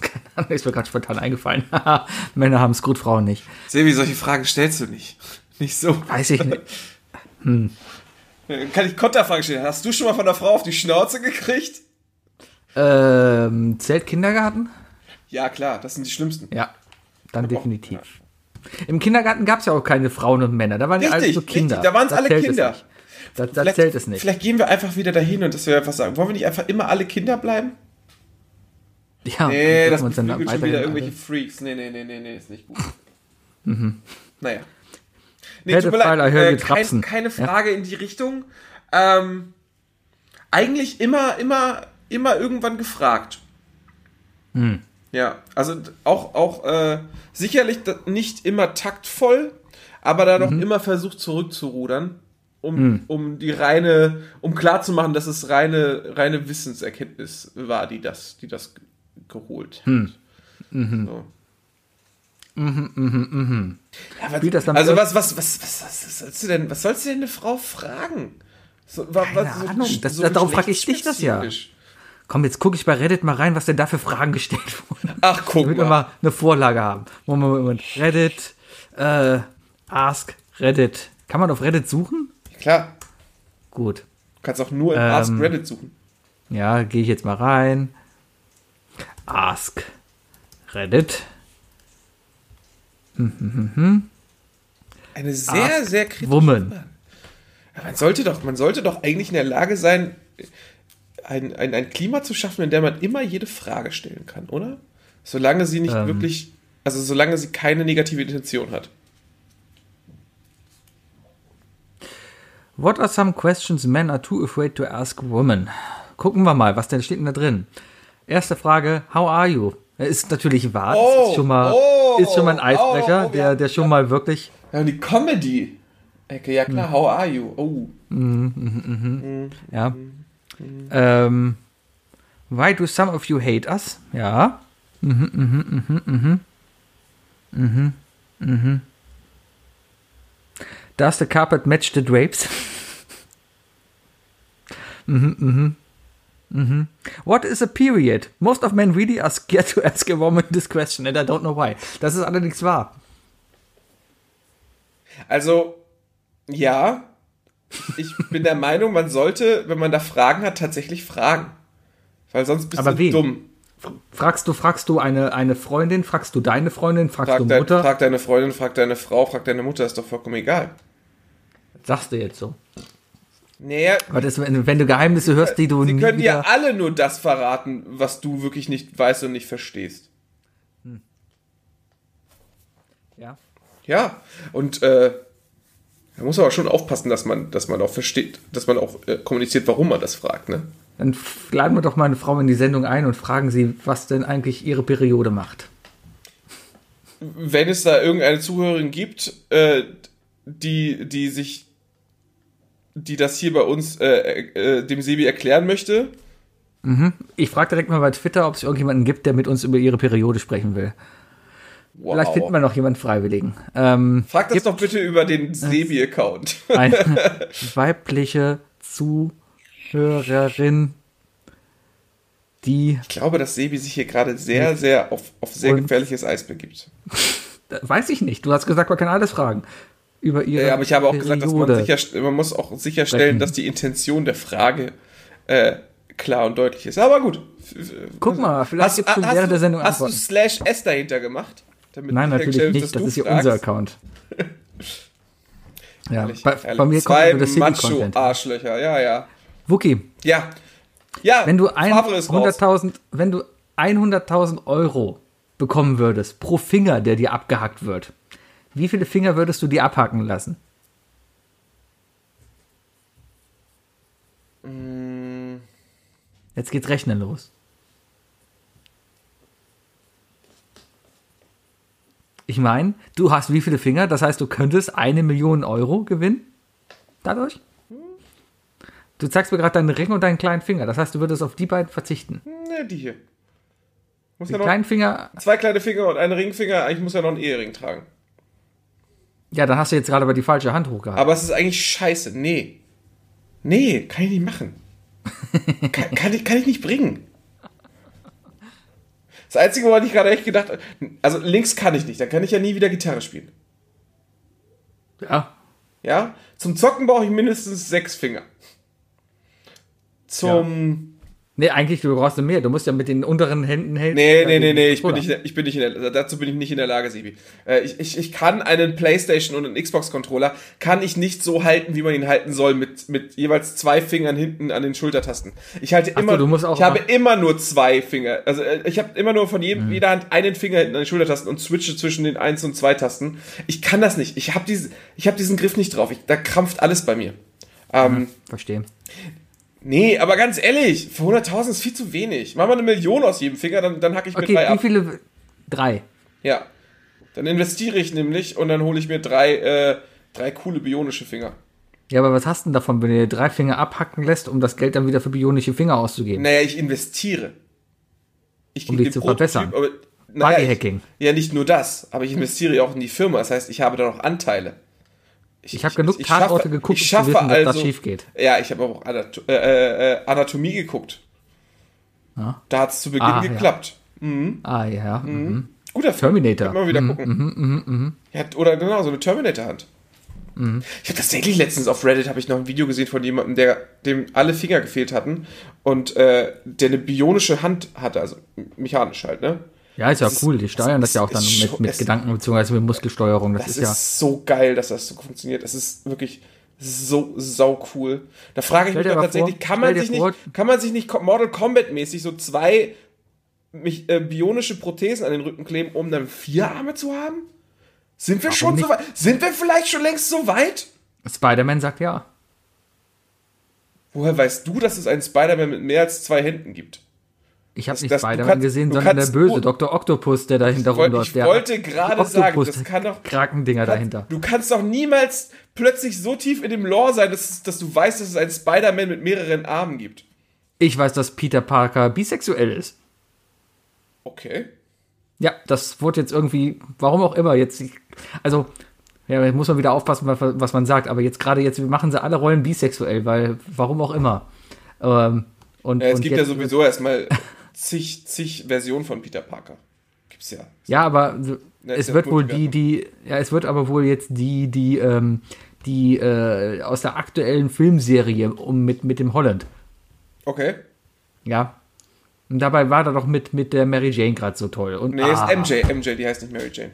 Keine *laughs* Ahnung, ist mir gerade spontan eingefallen. *laughs* Männer haben es gut, Frauen nicht. Sebi, solche Fragen stellst du nicht. *laughs* Nicht so. Weiß ich nicht. Kann ich Konterfragen stellen? Hast du schon mal von der Frau auf die Schnauze gekriegt? Ähm, zählt Kindergarten? Ja, klar, das sind die schlimmsten. Ja, dann definitiv. Im Kindergarten gab es ja auch keine Frauen und Männer. Da waren ja alle Richtig, so Kinder. richtig, da alle zählt es Kinder. nicht. Da, da zählt es nicht. Vielleicht gehen wir einfach wieder dahin und dass wir einfach sagen, wollen wir nicht einfach immer alle Kinder bleiben? Ja, Nee, das uns dann schon wieder irgendwelche Freaks. Nee, nee, nee, nee, nee, ist nicht gut. Naja. Nee, Pedophile, I heard you kein, trapsen. keine Frage in die Richtung. Ähm, eigentlich immer, immer, immer irgendwann gefragt. Hm. Ja, also auch, auch äh, sicherlich da- nicht immer taktvoll, aber dann Mhm. auch immer versucht zurückzurudern, um, um die reine, um klarzumachen, dass es reine, reine Wissenserkenntnis war, die das, die das geholt hat. Hm. So. Ja, was, das dann also was, was, was, was, was, was sollst du denn, was sollst du denn eine Frau fragen? So, wa- Keine was- Ahnung, das- darauf frag ich dich das ja. Komm, jetzt gucke ich bei Reddit mal rein, was denn da für Fragen gestellt *laughs* wurden. Ach, guck Damit wir mal. mal eine Vorlage haben. Moment, Moment. Reddit, äh, Ask Reddit. Kann man auf Reddit suchen? Klar, Gut. du kannst auch nur im Ähm, Ask Reddit suchen. Ja, gehe ich jetzt mal rein. Ask Reddit. Eine sehr, Ask sehr kritische Woman. Man sollte doch, man sollte doch eigentlich in der Lage sein, ein, ein, ein Klima zu schaffen, in dem man immer jede Frage stellen kann, oder? Solange sie nicht Ähm. wirklich, also solange sie keine negative Intention hat. What are some questions men are too afraid to ask women? Gucken wir mal, was denn steht denn da drin? Erste Frage, how are you? Ist natürlich wahr, das Oh, ist schon mal, oh, ist schon mal ein Eisbrecher, oh, oh, der, ja, der schon mal wirklich, Ja, und die Comedy. Ecke, ja klar, how are you? Oh. ja. Ähm, why do some of you hate us? Ja. Mhm, mhm, mhm, mhm. Mhm, mhm. Does the carpet match the drapes? *laughs* mhm, mhm. Mhm. What is a period? Most of men really are scared *laughs* to ask a woman this question and I don't know why. Das ist allerdings wahr. Also, ja, ich bin der Meinung, man sollte, wenn man da Fragen hat, tatsächlich fragen. Weil sonst bist Aber du wen? dumm. Fragst du, fragst du eine, eine Freundin, fragst du deine Freundin, fragst Frag, du dein, Mutter? frag deine Freundin, frag deine Frau, frag deine Mutter, ist doch vollkommen egal. Sagst du jetzt so. Naja, Was ist, wenn, du Geheimnisse hörst, die du sie nie können wieder... alle nur das verraten, was du wirklich nicht weißt und nicht verstehst. Ja. Ja, und äh, da muss man aber schon aufpassen, dass man, dass man auch versteht, dass man auch äh, kommuniziert, warum man das fragt, ne? Dann laden wir doch mal eine Frau in die Sendung ein und fragen sie, was denn eigentlich ihre Periode macht. wenn es da irgendeine Zuhörerin gibt, äh, die, die sich, die das hier bei uns äh, äh, dem Sebi erklären möchte, Ich frage direkt mal bei Twitter, ob es irgendjemanden gibt, der mit uns über ihre Periode sprechen will. Wow. Vielleicht finden wir noch jemanden Freiwilligen. Ähm, Frag das doch bitte über den Sebi-Account. *laughs* eine *laughs* weibliche Zuhörerin, die, Ich glaube, dass Sebi sich hier gerade sehr, sehr auf, auf sehr gefährliches Eis begibt. äh, *laughs* weiß ich nicht, du hast gesagt, man kann alles fragen. Über ihre Ja, aber ich habe auch gesagt, dass man, Periode. sicher, man muss auch sicherstellen, dass die Intention der Frage äh, klar und deutlich ist. Aber gut. Guck mal, vielleicht schon hast während du, der Sendung Hast du Antworten. Slash S dahinter gemacht? Nein, natürlich nicht, das ist du hier unser? Account. *laughs* ja, Ehrlich, bei, ehrlich. bei mir kommt Zwei nur das City-Content. Macho-Arschlöcher, ja, ja. Wookie, Ja. Ja, wenn du ein- Favre ist raus. 100.000 wenn du 100.000 Euro bekommen würdest pro Finger, der dir abgehackt wird, wie viele Finger würdest du dir abhacken lassen? Mm. Jetzt geht's rechnen los. Ich meine, du hast wie viele Finger? Das heißt, du könntest eine Million Euro gewinnen? Dadurch? Du zeigst mir gerade deinen Ring und deinen kleinen Finger. Das heißt, du würdest auf die beiden verzichten. Ne, die hier. Muss Die ja noch kleinen Finger, zwei kleine Finger und einen Ringfinger. Eigentlich muss er noch einen Ehering tragen. Ja, dann hast du jetzt gerade aber die falsche Hand hochgehalten. Aber es ist eigentlich scheiße. Nee. Nee, kann ich nicht machen. *laughs* kann, kann, ich, kann ich nicht bringen. Das Einzige, woran ich gerade echt gedacht habe, also links kann ich nicht, dann kann ich ja nie wieder Gitarre spielen. Ja, Ja? Zum Zocken brauche ich mindestens sechs Finger. Zum. Nee, eigentlich, du brauchst mehr. Du musst ja mit den unteren Händen helfen. Nee, nee, nee, nee, ich bin nicht, ich bin nicht in der, dazu bin ich nicht in der Lage, Sibi. Äh, ich, ich, ich kann einen Playstation und einen Xbox-Controller, kann ich nicht so halten, wie man ihn halten soll, mit, mit jeweils zwei Fingern hinten an den Schultertasten. Ich halte Ach so, immer, du musst auch ich habe immer nur zwei Finger. Also äh, ich habe immer nur von jedem, Mhm. jeder Hand einen Finger hinten an den Schultertasten und switche zwischen den 1 und 2 Tasten. Ich kann das nicht. Ich habe diese, ich habe diesen Griff nicht drauf. Ich, da krampft alles bei mir. Ähm, Verstehe. Nee, aber ganz ehrlich, für 100.000 ist viel zu wenig. Mach mal eine Million aus jedem Finger, dann, dann hacke ich mir Okay, drei wie ab. viele? Drei. Ja. Dann investiere ich nämlich und dann hole ich mir drei, äh, drei coole bionische Finger. Ja, aber was hast du denn davon, wenn du dir drei Finger abhacken lässt, um das Geld dann wieder für bionische Finger auszugeben? Naja, ich investiere. Ich Um dich zu verbessern. aber, naja, Bodyhacking. ich- Ja, nicht nur das, aber ich investiere ja auch in die Firma. Das heißt, ich habe da noch Anteile. Ich habe genug ich Tatorte schaffe- geguckt, ich um schaffe zu wissen, dass das also- schief geht. Ja, ich habe auch Anato äh, äh, äh, Anatomie geguckt. Ja. Da hat es zu Beginn Ah, ja. geklappt. Ah ja. Mhm. Guter Film. Terminator. Man wieder gucken. Ja, oder genau, so eine Terminator-Hand. Ich habe tatsächlich letztens auf Reddit habe ich noch ein Video gesehen von jemandem, der dem alle Finger gefehlt hatten und äh, der eine bionische Hand hatte, also mechanisch halt, ne? Ja, ist ja Das cool. Die steuern das ja auch dann mit, mit Gedanken bzw. mit Muskelsteuerung. Das, Das ist ja. ist so geil, dass das so funktioniert. Es ist wirklich so sau cool. Da frage ich Stell mich doch mal tatsächlich, vor- kann man sich vor- nicht, kann man sich nicht Mortal Kombat mäßig so zwei mich, äh, bionische Prothesen an den Rücken kleben, um dann vier Arme zu haben? Sind wir schon nicht? so weit? Sind wir vielleicht schon längst so weit? Spider-Man sagt ja. Woher weißt du, dass es einen Spider-Man mit mehr als zwei Händen gibt? Ich habe nicht Spider-Man gesehen, sondern der böse. Dr. Octopus, der dahinter rumläuft. ich wollte gerade sagen, das kann doch- Krakendinger dahinter. Du kannst doch niemals plötzlich so tief in dem Lore sein, dass, dass du weißt, dass es einen Spider-Man mit mehreren Armen gibt. Ich weiß, dass Peter Parker bisexuell ist. Okay. Ja, das wurde jetzt irgendwie, warum auch immer, jetzt, also, ja, jetzt muss man wieder aufpassen, was, man sagt, aber jetzt gerade jetzt machen sie alle Rollen bisexuell, weil, warum auch immer. Ähm, und, Ja, es und gibt ja sowieso erstmal *laughs* zig, zig Versionen von Peter Parker. Gibt's ja. Ja, aber Ja, es wird wohl die, die, ja, es wird aber wohl jetzt die, die, ähm, die äh, aus der aktuellen Filmserie um mit, mit dem Holland. Okay. Ja. Und dabei war er doch mit, mit der Mary Jane gerade so toll. Und, Nee, ah, ist MJ. MJ, die heißt nicht Mary Jane.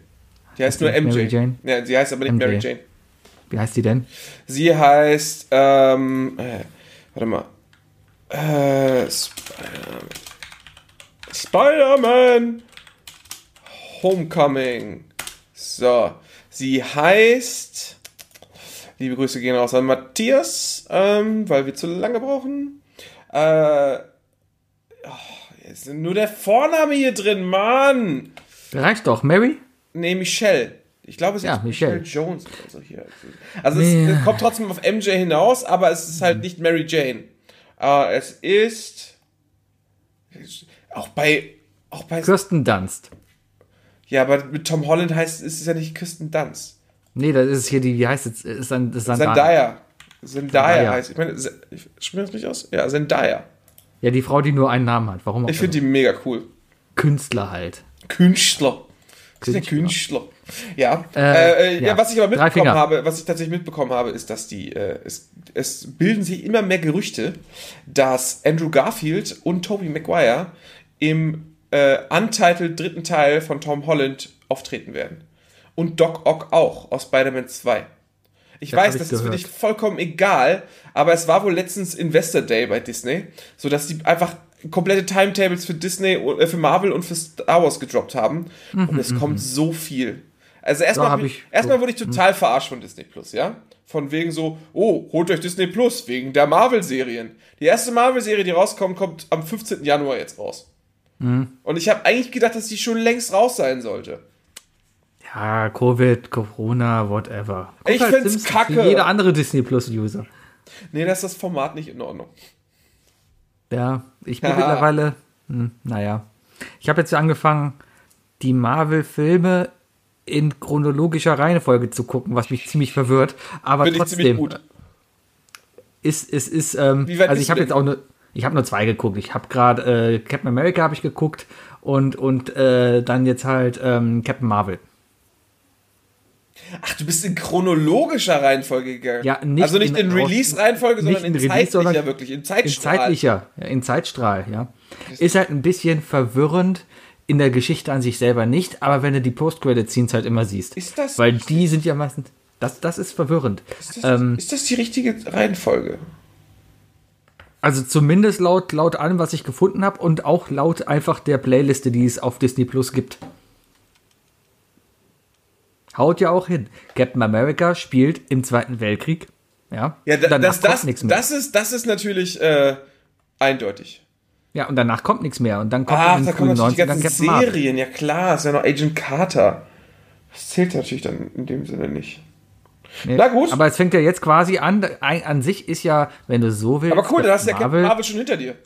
Die heißt die nur MJ. Mary Jane? Ja, sie heißt aber nicht MJ. Mary Jane. Wie heißt die denn? Sie heißt, ähm, äh, warte mal. Äh, Spider-Man. Spider-Man Homecoming. So. Sie heißt, liebe Grüße gehen raus an Matthias, ähm, weil wir zu lange brauchen. Äh, oh, jetzt ist nur der Vorname hier drin, Mann. Reicht doch. Mary? Nee, Michelle. Ich glaube, es ist Ja, Michelle. Michelle. Jones oder so hier. Also Ja. es kommt trotzdem auf MJ hinaus, aber es ist halt nicht Mary Jane. Äh, es ist auch bei auch bei Kirsten Dunst. Ja, aber mit Tom Holland heißt ist es ja nicht Kirsten Dunst. Nee, das ist hier die, wie heißt es? Ist dann, ist Zendaya. Zendaya, Zendaya. heißt. Ich meine, spreche das nicht aus? Ja, Zendaya. Ja, die Frau, die nur einen Namen hat. Warum auch Ich finde immer. die mega cool. Künstler halt. Künstler. Das ist der Künstler. Künstler. Ja. Äh, Äh, äh, ja. ja. was ich aber mitbekommen habe, was ich tatsächlich mitbekommen habe, ist, dass die, äh, es, es bilden sich immer mehr Gerüchte, dass Andrew Garfield und Tobey Maguire im äh, untitled dritten Teil von Tom Holland auftreten werden. Und Doc Ock auch aus Spider-Man 2. Ich Das weiß, ich das ist für gehört. dich vollkommen egal, aber es war wohl letztens Investor Day bei Disney, sodass die einfach komplette Timetables für Disney, äh, für Marvel und für Star Wars gedroppt haben. und es kommt so viel. Also erstmal, ich- erstmal wurde ich total verarscht von Disney Plus, ja? Von wegen so, oh, holt euch Disney Plus, wegen der Marvel-Serien. Die erste Marvel-Serie, die rauskommt, kommt am 15. Januar jetzt raus. Und ich habe eigentlich gedacht, dass die schon längst raus sein sollte. Ja, Covid, Corona, whatever. Ich halt find's Simpsons, kacke. Wie jeder andere Disney Plus User. Nee, da ist das Format nicht in Ordnung. Ja, ich bin Ja. mittlerweile, hm, naja. Ich habe jetzt angefangen, die Marvel-Filme in chronologischer Reihenfolge zu gucken, was mich ziemlich verwirrt. Aber Finde ich ziemlich trotzdem gut. ist ist ist ähm, also ich habe jetzt auch nur ich habe nur zwei geguckt. Ich habe gerade äh, Captain America habe ich geguckt und und äh, dann jetzt halt ähm, Captain Marvel. Ach, du bist in chronologischer Reihenfolge gegangen. Ja, nicht also nicht in, in- Release-Reihenfolge, sondern in, in Release, zeitlicher, sondern wirklich, in In Zeitstrahl. zeitlicher, ja, in Zeitstrahl, ja. Ist halt ein bisschen verwirrend in der Geschichte an sich selber nicht, aber wenn du die Post-Credit-Scenes halt immer siehst. Ist das- Weil die sind ja meistens. Das, das ist verwirrend. Ist das, Ähm, ist das die richtige Reihenfolge? Also zumindest laut, laut allem, was ich gefunden habe und auch laut einfach der Playliste, die es auf Disney Plus gibt. Haut ja auch hin. Captain America spielt im Zweiten Weltkrieg. Ja, Ja, da, Danach das, kommt nichts mehr. das, ist, das ist natürlich äh, eindeutig. ja, und danach kommt nichts mehr. Und dann kommt Ach, da kommen die 90ern ganzen Captain Marvel. Serien. Ja klar, ist ja noch Agent Carter. Das zählt natürlich dann in dem Sinne nicht. Nee, Na gut. Aber es fängt ja jetzt quasi an. An sich ist ja, wenn du so willst. Aber cool, dann hast du ja Captain Marvel schon hinter dir.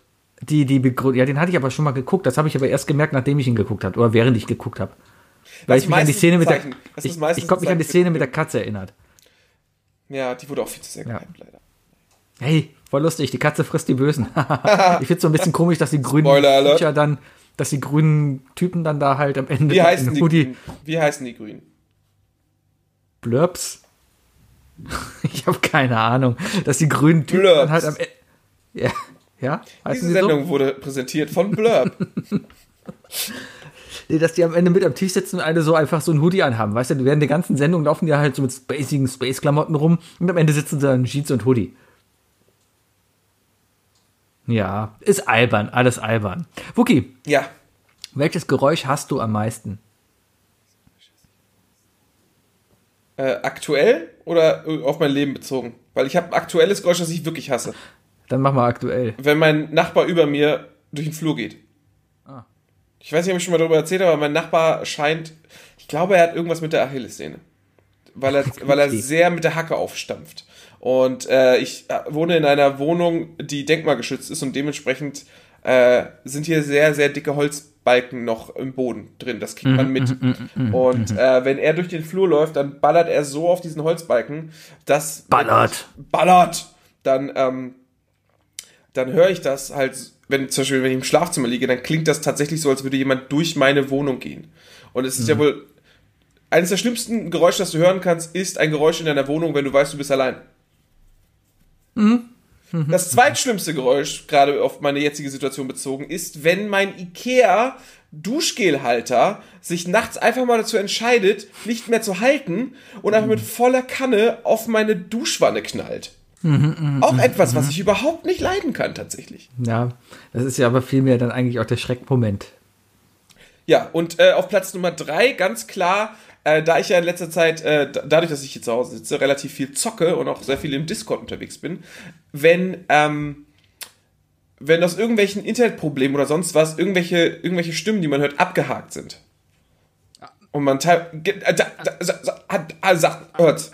Die, die Begründung, ja, den hatte ich aber schon mal geguckt. Das habe ich aber erst gemerkt, nachdem ich ihn geguckt habe. Oder während ich geguckt habe. Weil Das ich mich an die Szene mit der. Ich, ich konnte mich an die Szene mit der Katze erinnert. Ja, die wurde auch viel zu sehr Ja. gehypt, leider. Hey, voll lustig, die Katze frisst die Bösen. *laughs* ich finde so ein bisschen komisch, dass die grünen. Viecher dann, dass die grünen Typen dann da halt am Ende Wie heißen, die Hoodie? Wie heißen die Grünen? Blurbs. *laughs* ich habe keine Ahnung, dass die grünen Typen Blurbs. dann halt am Ende. Ja, ja, heißen Diese die so? Sendung wurde präsentiert von Blurb. *laughs* Nee, dass die am Ende mit am Tisch sitzen und alle so einfach so ein Hoodie anhaben. Weißt du, während der ganzen Sendung laufen die halt so mit spacigen Space-Klamotten rum und am Ende sitzen sie dann in Jeans und Hoodie. Ja, ist albern, alles albern. Wookie, ja. welches Geräusch hast du am meisten? Äh, aktuell oder äh, auf mein Leben bezogen? Weil ich habe ein aktuelles Geräusch, das ich wirklich hasse. Dann mach mal aktuell. Wenn mein Nachbar über mir durch den Flur geht. Ah. Ich weiß nicht, ob ich schon mal darüber erzählt habe, aber mein Nachbar scheint, ich glaube, er hat irgendwas mit der Achillessehne. Weil er, weil er sehr mit der Hacke aufstampft. Und äh, ich äh, wohne in einer Wohnung, die denkmalgeschützt ist und dementsprechend äh, sind hier sehr, sehr dicke Holzbalken noch im Boden drin. Das kriegt man mit. Und äh, wenn er durch den Flur läuft, dann ballert er so auf diesen Holzbalken, dass. Ballert. Ballert! Dann, ähm, dann höre ich das halt, wenn zum Beispiel, wenn ich im Schlafzimmer liege, dann klingt das tatsächlich so, als würde jemand durch meine Wohnung gehen. Und es ist ja wohl. Eines der schlimmsten Geräusche, das du hören kannst, ist ein Geräusch in deiner Wohnung, wenn du weißt, du bist allein. Das zweitschlimmste Geräusch, gerade auf meine jetzige Situation bezogen, ist, wenn mein IKEA Duschgelhalter sich nachts einfach mal dazu entscheidet, nicht mehr zu halten und einfach mit voller Kanne auf meine Duschwanne knallt. Auch etwas, was ich überhaupt nicht leiden kann, tatsächlich. Ja, das ist ja aber vielmehr dann eigentlich auch der Schreckmoment. Ja, und äh, auf Platz Nummer drei ganz klar, äh, da ich ja in letzter Zeit, äh, da- dadurch, dass ich hier zu Hause sitze, relativ viel zocke und auch sehr viel im Discord unterwegs bin, wenn, ähm, wenn aus irgendwelchen Internetproblemen oder sonst was irgendwelche, irgendwelche Stimmen, die man hört, abgehakt sind. Und man teil- äh, da, da, sagt, hört.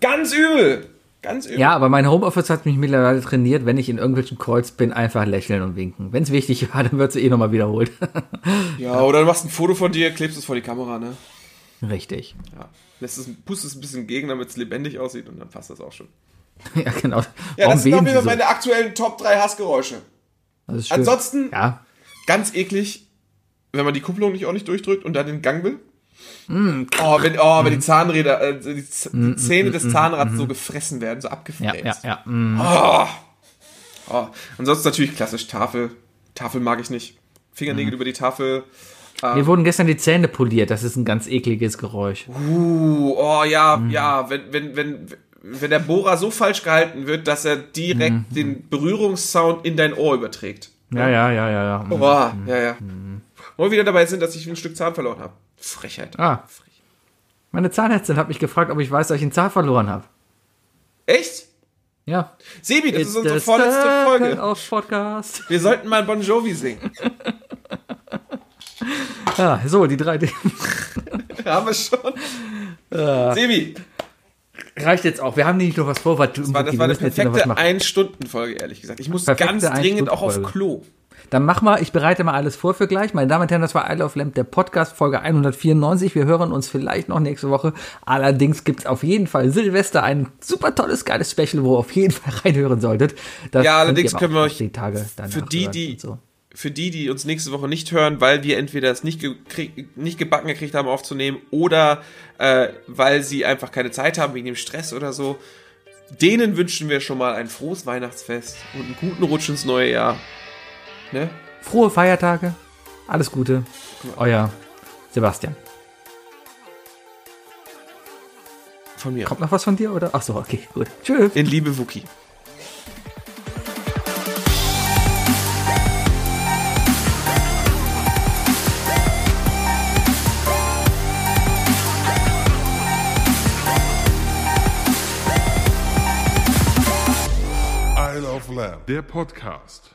Ganz übel. Ganz übel. Ja, aber mein Homeoffice hat mich mittlerweile trainiert, wenn ich in irgendwelchen Calls bin, einfach lächeln und winken. Wenn es wichtig war, dann wird es eh nochmal wiederholt. Ja, oder du machst ein Foto von dir, klebst es vor die Kamera, ne? Richtig. Ja. Lässt es, pustest es ein bisschen gegen, damit es lebendig aussieht und dann passt das auch schon. *laughs* Ja, genau. Ja, Warum das sind auf beben jeden Sie Fall so? meine aktuellen Top 3 Hassgeräusche. Das ist schön. Ansonsten, Ja. ganz eklig, wenn man die Kupplung nicht ordentlich durchdrückt und dann den Gang will. Oh, wenn, oh, wenn die Zahnräder, äh, die, Z die Zähne des Zahnrads so gefressen werden, so Ja, abgefräst. ja, ja. mm. Oh. Ansonsten natürlich klassisch Tafel. Tafel mag ich nicht. Fingernägel über die Tafel. Mir wurden gestern die Zähne poliert. Das ist ein ganz ekliges Geräusch. Uh, oh ja, ja, wenn, wenn, wenn, wenn der Bohrer so falsch gehalten wird, dass er direkt den Berührungssound in dein Ohr überträgt. Ja, ja, ja, ja, ja. Oh, ja, ja. Wo wir wieder dabei sind, dass ich ein Stück Zahn verloren habe. Frechheit. Ah. Meine Zahnärztin hat mich gefragt, ob ich weiß, dass ich einen Zahn verloren habe. Echt? Ja. Sebi, das ist unsere vorletzte Folge. Auf Podcast. Wir sollten mal Bon Jovi singen. *laughs* Ja, so, die drei Dinge. *laughs* Haben wir schon. Sebi, Reicht jetzt auch. Wir haben nicht noch was vor, was du das war, das war eine perfekte. Ein-Stunden-Folge, ehrlich gesagt. Ich muss Perfekte ganz dringend auch auf. Klo. Dann mach mal, ich bereite mal alles vor für gleich. Meine Damen und Herren, das war Isle of Lamp, der Podcast, Folge 194. Wir hören uns vielleicht noch nächste Woche. Allerdings gibt's auf jeden Fall Silvester ein super tolles, geiles Special, wo ihr auf jeden Fall *laughs* reinhören solltet. Das Ja, allerdings können wir euch die Tage für die, die, so. Für die, die uns nächste Woche nicht hören, weil wir entweder es nicht, nicht gebacken gekriegt haben aufzunehmen oder äh, weil sie einfach keine Zeit haben wegen dem Stress oder so, denen wünschen wir schon mal ein frohes Weihnachtsfest und einen guten Rutsch ins neue Jahr. Ne? Frohe Feiertage. Alles Gute. Euer Sebastian. Von mir. Kommt noch was von dir, oder? Ach so, okay, gut. Tschüss. In Liebe, Wookie. Lamb, der Podcast.